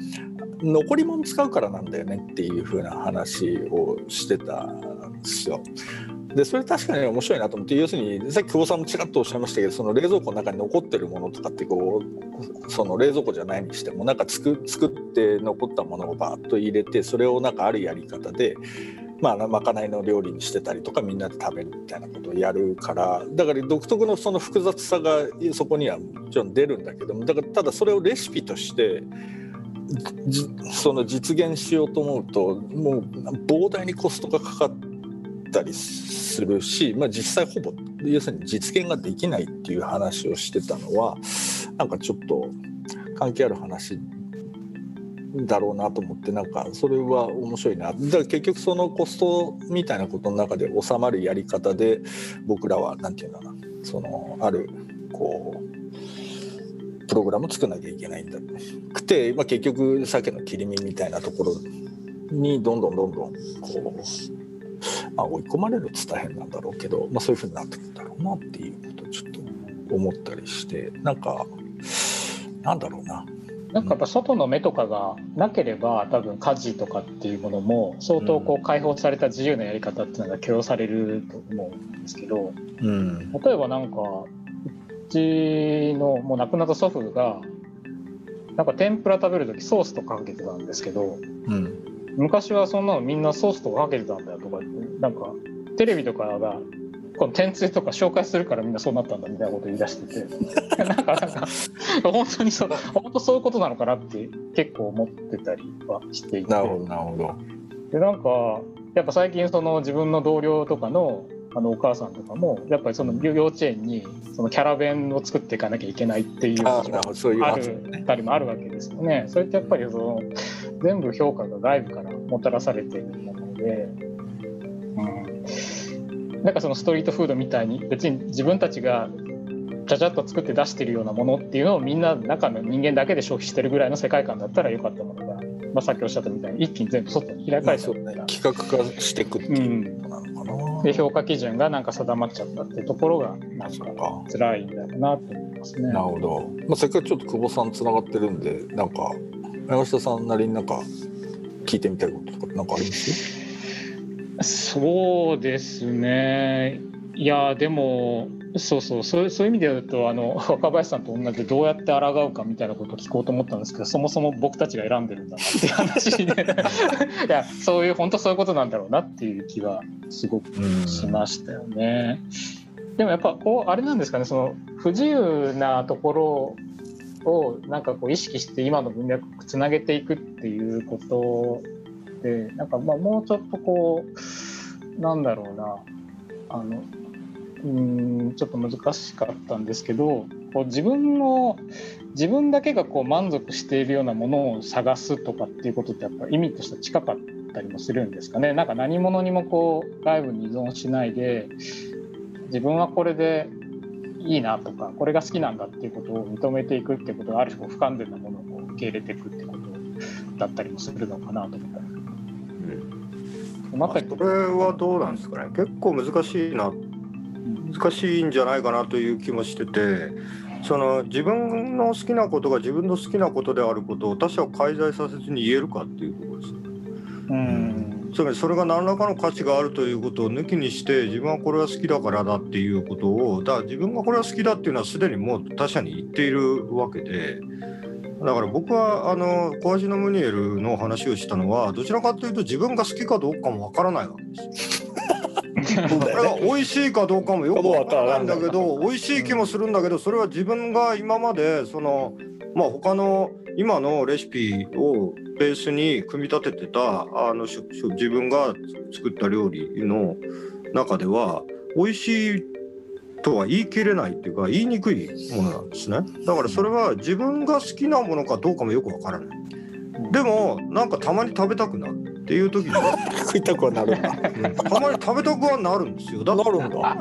[SPEAKER 1] 残り物使うからなんだよねっていう風な話をしてたんですよ。でそれ確かに面白いなと思って要するにさっき久保さんもちらっとおっしゃいましたけどその冷蔵庫の中に残ってるものとかってこうその冷蔵庫じゃないにしてもなんか作作って残ったものをバーッと入れてそれをなんかあるやり方でまあ、まかないの料理にしてたりとかみんなで食べるみたいなことをやるからだから独特のその複雑さがそこにはもちろん出るんだけどもだからただそれをレシピとしてその実現しようと思うともう膨大にコストがかかったりするし、まあ、実際ほぼ要するに実現ができないっていう話をしてたのはなんかちょっと関係ある話だろうなと思ってなんかそれは面白いな。だから結局そのコストみたいなことの中で収まるやり方で僕らは何て言うんだな。そのあるこうプログラムを作らなきゃいけないんだくて、まあ、結局鮭の切り身みたいなところにどんどんどんどんこう、まあ、追い込まれるっつった変なんだろうけど、まあ、そういうふうになってくんだろうなっていうことをちょっと思ったりしてなんかなんだろうな。
[SPEAKER 4] なんかやっぱ外の目とかがなければ多分家事とかっていうものも相当こう解放された自由なやり方っていうのが許容されると思うんですけど、うん、例えばなんかうちのもう亡くなった祖父がなんか天ぷら食べる時ソースとかかけてたんですけど、うん、昔はそんなのみんなソースとかかけてたんだよとかなんかテレビとかがこの天つゆとか紹介するからみんなそうなったんだみたいなこと言い出してて。なんかなんか本当にそう本当そういうことなのかなって結構思ってたりはしていて。
[SPEAKER 1] なるほどなるほど。
[SPEAKER 4] でなんかやっぱ最近その自分の同僚とかのあのお母さんとかもやっぱりその幼稚園にそのキャラ弁を作っていかなきゃいけないっていう
[SPEAKER 1] あ
[SPEAKER 4] るたりもあるわけですよね。それってやっぱりその全部評価が外部からもたらされているもので、うん、なんかそのストリートフードみたいに別に自分たちがちゃちゃっと作って出してるようなものっていうのをみんな中の人間だけで消費してるぐらいの世界観だったらよかったものが、まあ、さっきおっしゃったみたいに一気に全部外に。開かれちゃったら、
[SPEAKER 1] 企画化していくっていうことなのかな、
[SPEAKER 4] うん、で評価基準がなんか定まっちゃったっていうところがなんか辛いんだろうなと思いますね。
[SPEAKER 1] なるほど、まあ、せっかくちょっと久保さんつながってるんでなんか山下さんなりになんか聞いてみたいこととかなんかあります？
[SPEAKER 4] そうですねいやでもそうそうそうそういう意味で言うとあの 若林さんと同じでどうやって抗うかみたいなことを聞こうと思ったんですけどそもそも僕たちが選んでるんだなっていう話で いやそういう本当そういうことなんだろうなっていう気はすごくしましたよね。でもやっぱこうあれなんですかねその不自由なところをなんかこう意識して今の文脈をつなげていくっていうことでなんかまあもうちょっとこうなんだろうなあのうんちょっと難しかったんですけどこう自分の自分だけがこう満足しているようなものを探すとかっていうことってやっぱ意味としては近かったりもするんですかねなんか何者にもこう外部に依存しないで自分はこれでいいなとかこれが好きなんだっていうことを認めていくっていうことがある種こう不完全なものを受け入れていくってことだったりもするのかなと思ったんです。
[SPEAKER 3] うん。まあ、それはどうなんですかね。結構難しいな。難しいんじゃないかなという気もしててその自分の好きなことが自分の好きなことであることを他者を介在させずに言えるかっていうところです。うん。つまりそれが何らかの価値があるということを抜きにして自分はこれは好きだからだっていうことをだから自分がこれは好きだっていうのはすでにもう他者に言っているわけでだから僕はあのコアジノ・ムニエルの話をしたのはどちらかというと自分が好きかどうかもわからないわけですよ。これが美味しいかどうかもよくわからないんだけど美味しい気もするんだけどそれは自分が今までそのまあ他の今のレシピをベースに組み立ててたあの自分が作った料理の中では美味しいとは言い切れないっていうか言いにくいものなんですね。だからそれは自分が好きなものかどうかもよくわからない。でもなんかたまに食べたくなるっていう時に
[SPEAKER 1] 食いたくはなる。ん。だ、
[SPEAKER 3] たまに食べたくはなるんですよ。
[SPEAKER 1] だなるんだ。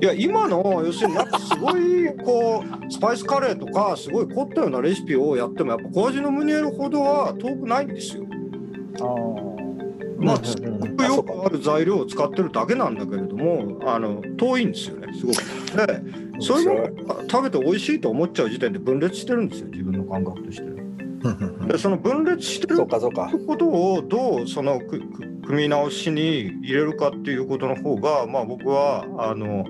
[SPEAKER 3] いや今の要するになんかすごいこうスパイスカレーとかすごい凝ったようなレシピをやってもやっぱ小味のムニエルほどは遠くないんですよ。まあすごくよくある材料を使ってるだけなんだけれどもあの遠いんですよねすごく。でそういうの食べて美味しいと思っちゃう時点で分裂してるんですよ自分の感覚として。でその分裂してることをどうその組み直しに入れるかっていうことの方がまあ僕はあの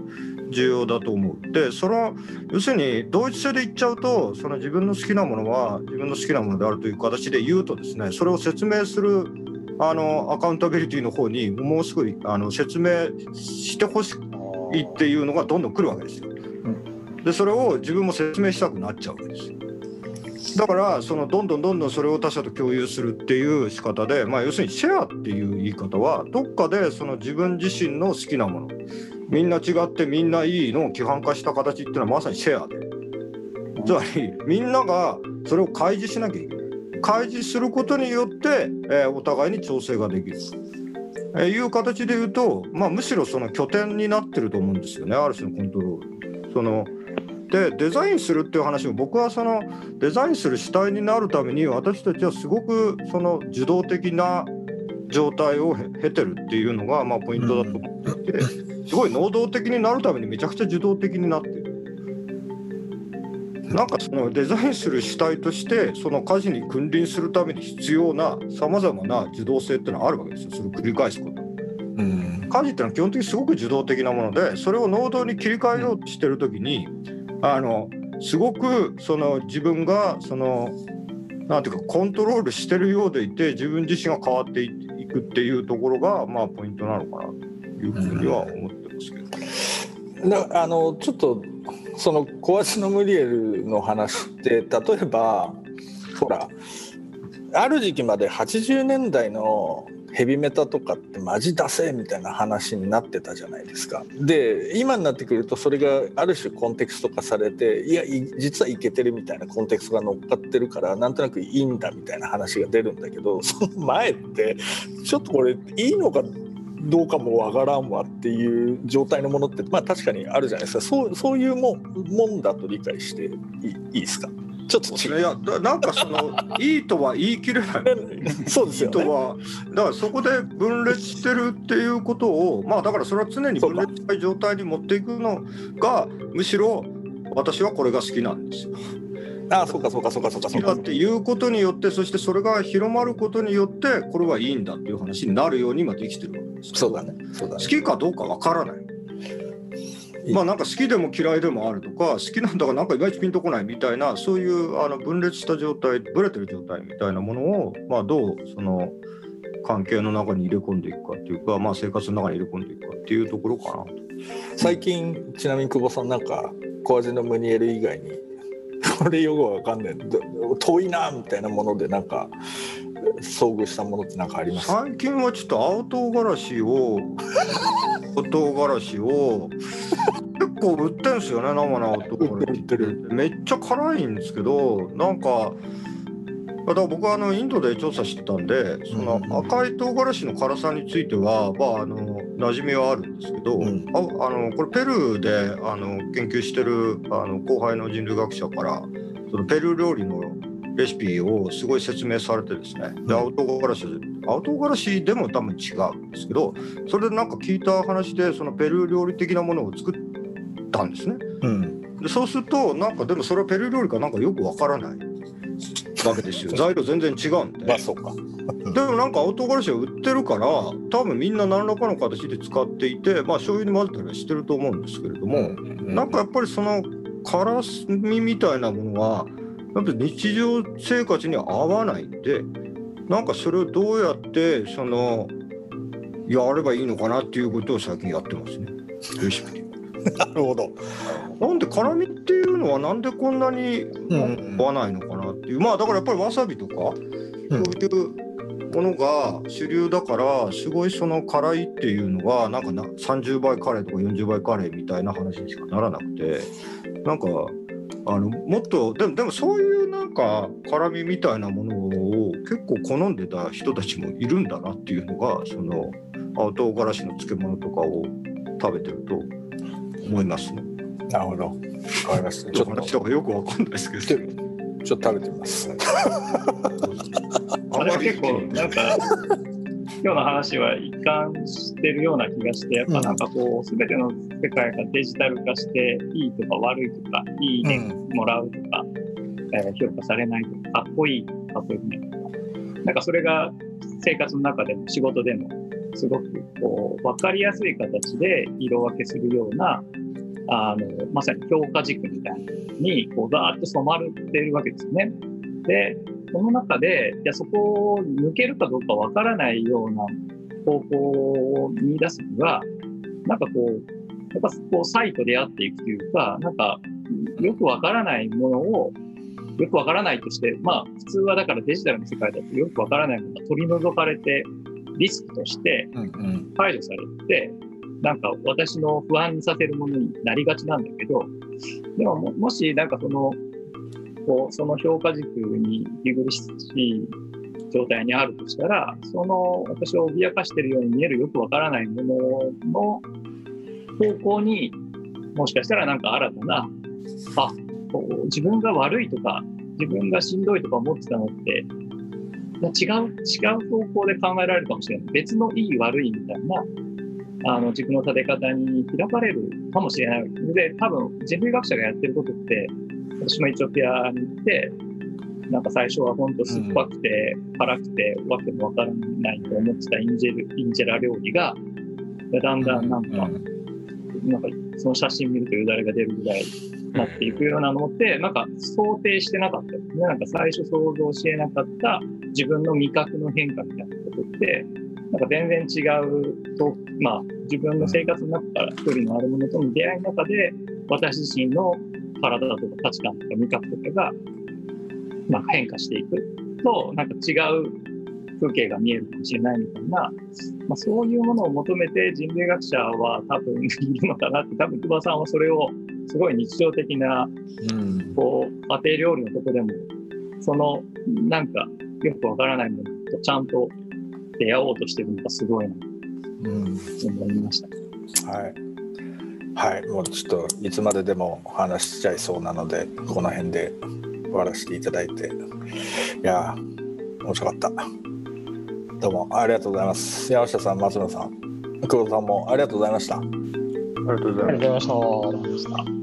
[SPEAKER 3] 重要だと思う。でその要するに同一性で言っちゃうとその自分の好きなものは自分の好きなものであるという形で言うとですねそれを説明するあのアカウンタビリティの方にもうすぐあの説明してほしいっていうのがどんどん来るわけですよ。でそれを自分も説明したくなっちゃうわけですよ。だからそのどんどんどんどんそれを他者と共有するっていう仕方で、まあ、要するにシェアっていう言い方はどっかでその自分自身の好きなものみんな違ってみんないいのを規範化した形っていうのはまさにシェアでつまりみんながそれを開示しなきゃいけない開示することによって、えー、お互いに調整ができる。えー、いう形で言うと、まあ、むしろその拠点になってると思うんですよねある種のコントロール。そのでデザインするっていう話も僕はそのデザインする主体になるために私たちはすごくその受動的な状態を経てるっていうのがまあポイントだと思っていてすごい能動的になるためにめちゃくちゃ受動的になってる。なんかそのデザインする主体としてその家事に君臨するために必要なさまざまな受動性っていうのはあるわけですよそれを繰り返すこと。うん、家事っていうのは基本的にすごく受動的なものでそれを能動に切り替えようとしてる時にあのすごくその自分がそのなんていうかコントロールしてるようでいて自分自身が変わっていくっていうところがまあポイントなのかなというふうには思ってますけど。
[SPEAKER 1] だあのちょっとそのコアスのムリエルの話って例えばほらある時期まで80年代のヘビメタとかってマジ出せみたいな話になってたじゃないですか。で今になってくるとそれがある種コンテクスト化されていや実はいけてるみたいなコンテクストが乗っかってるからなんとなくいいんだみたいな話が出るんだけどその前ってちょっとこれいいのかどうかもわからんわっていう状態のものってまあ確かにあるじゃないですか。そうそういうももんだと理解していいいいですか？ちょっと
[SPEAKER 3] 違う。いやなんかその いいとは言い切れない。
[SPEAKER 1] そうですよ、ね、
[SPEAKER 3] とはだからそこで分裂してるっていうことをまあだからそれは常に分裂したい状態に持っていくのがむしろ私はこれが好きなんですよ。
[SPEAKER 1] ああそうかそうかそうかそうか
[SPEAKER 3] そうか。っていうことによってそしてそれが広まることによってこれはいいんだっていう話になるように今できてるわけです。
[SPEAKER 1] そうだね。そうだね
[SPEAKER 3] 好きかどうかわからない。まあなんか好きでも嫌いでもあるとか好きなんだがなんかいまいちピンとこないみたいなそういうあの分裂した状態ブレてる状態みたいなものを、まあ、どうその関係の中に入れ込んでいくかっていうか、まあ、生活の中に入れ込んでいくかっていうところかなと。
[SPEAKER 1] 最近ちなみに久保さんなんか小味のムニエル以外にこれよくわかんない。遠いなみたいなものでなんか遭遇したものって何かあります？
[SPEAKER 3] 最近はちょっと青唐辛子を 青唐辛子を結構売ってんすよね生の青唐辛子
[SPEAKER 1] 売ってる。
[SPEAKER 3] めっちゃ辛いんですけどなんかだから僕はあのインドで調査してたんでその赤い唐辛子の辛さについてはまああの馴染みはあるんですけど、
[SPEAKER 1] うん。
[SPEAKER 3] ああのこれペルーであの研究してるあの後輩の人類学者からそのペルー料理のレシピをすごい説明されてですね。で青唐辛子青唐辛子でも多分違うんですけどそれでなんか聞いた話でそのペルー料理的なものを作ったんですね。
[SPEAKER 1] うん。
[SPEAKER 3] でそうするとなんかでもそれはペルー料理かなんかよくわからないわけですよ材料全然違うんで。
[SPEAKER 1] まあそうか。
[SPEAKER 3] でもなんか青唐辛子を売ってるから多分みんな何らかの形で使っていてまあ醤油に混ぜたりはしてると思うんですけれども、なんかやっぱりその辛みみたいなものはやっぱり日常生活には合わないんでなんかそれをどうやってそのやればいいのかなっていうことを最近やってますね。レシピで。
[SPEAKER 1] なるほど。
[SPEAKER 3] なんで辛みっていうのはなんでこんなに
[SPEAKER 1] うん。
[SPEAKER 3] 合わないのかなっていう、まあだからやっぱりわさびとかそういうものが主流だからすごいその辛いっていうのがなんかな30倍カレーとか40倍カレーみたいな話にしかならなくてなんかあのもっとでもでもそういうなんか辛みみたいなものを結構好んでた人たちもいるんだなっていうのがその青唐辛子の漬物とかを食べてると思いますね。
[SPEAKER 1] なるほどわかりましたち
[SPEAKER 3] ちょっと話だからよくわかんないですけど。
[SPEAKER 1] ちょっと食べてみます。
[SPEAKER 2] あれは結構なんか今日の話は一貫してるような気がしてやっぱなんかこう全ての世界がデジタル化していいとか悪いとかいいねもらうとか、えー評価されないとかかっこいいかっこよくないとかなんかそれが生活の中でも仕事でもすごくこう分かりやすい形で色分けするようなあのまさに評価軸みたいなのにこうガーッと染まるっているわけですよね。でその中で、いやそこを抜けるかどうかわからないような方向を見出すには、なんかこう、やっぱこう、サイと出会っていくというか、なんか、よくわからないものを、よくわからないとして、まあ、普通はだからデジタルの世界だとよくわからないものが取り除かれて、リスクとして
[SPEAKER 1] うんうん
[SPEAKER 2] 排除されて、なんか私の不安にさせるものになりがちなんだけど、でももしなんかその、こうその評価軸に息苦しい状態にあるとしたら、その私を脅かしているように見えるよくわからないものの方向にもしかしたらなんか新たな、あこう自分が悪いとか、自分がしんどいとか思ってたのって、違う、違う方向で考えられるかもしれない。別のいい悪いみたいな、あの、軸の立て方に開かれるかもしれない。で、多分人類学者がやってることって、私もエチオピアに行って、なんか最初は本当酸っぱくて、辛くて、わけもわからないと思ってたインジェル、インジェラ料理が、だんだんなんか、なんかその写真見るとよだれが出るぐらいなっていくようなのって、なんか想定してなかったですね。なんか最初想像しえなかった自分の味覚の変化みたいなことって、なんか全然違うと、まあ自分の生活の中から距離のあるものとの出会いの中で、私自身の体とか価値観とか味覚とかが、まあ、変化していくと、なんか違う風景が見えるかもしれないみたいな、まあ、そういうものを求めて人類学者は多分いるのかなって、多分久保さんはそれをすごい日常的な
[SPEAKER 1] うん。
[SPEAKER 2] こう家庭料理のとこでも、そのなんかよくわからないものとちゃんと出会おうとしてるのがすごいなと
[SPEAKER 1] うん
[SPEAKER 2] 思いました。
[SPEAKER 1] はい。はい、もうちょっといつまででもお話ししちゃいそうなので、この辺で終わらせていただいて。いやー、面白かった。どうもありがとうございます。山下さん、松野さん、久保さんもありがとうございました。
[SPEAKER 3] ありがとうございます
[SPEAKER 4] ありがとうございました。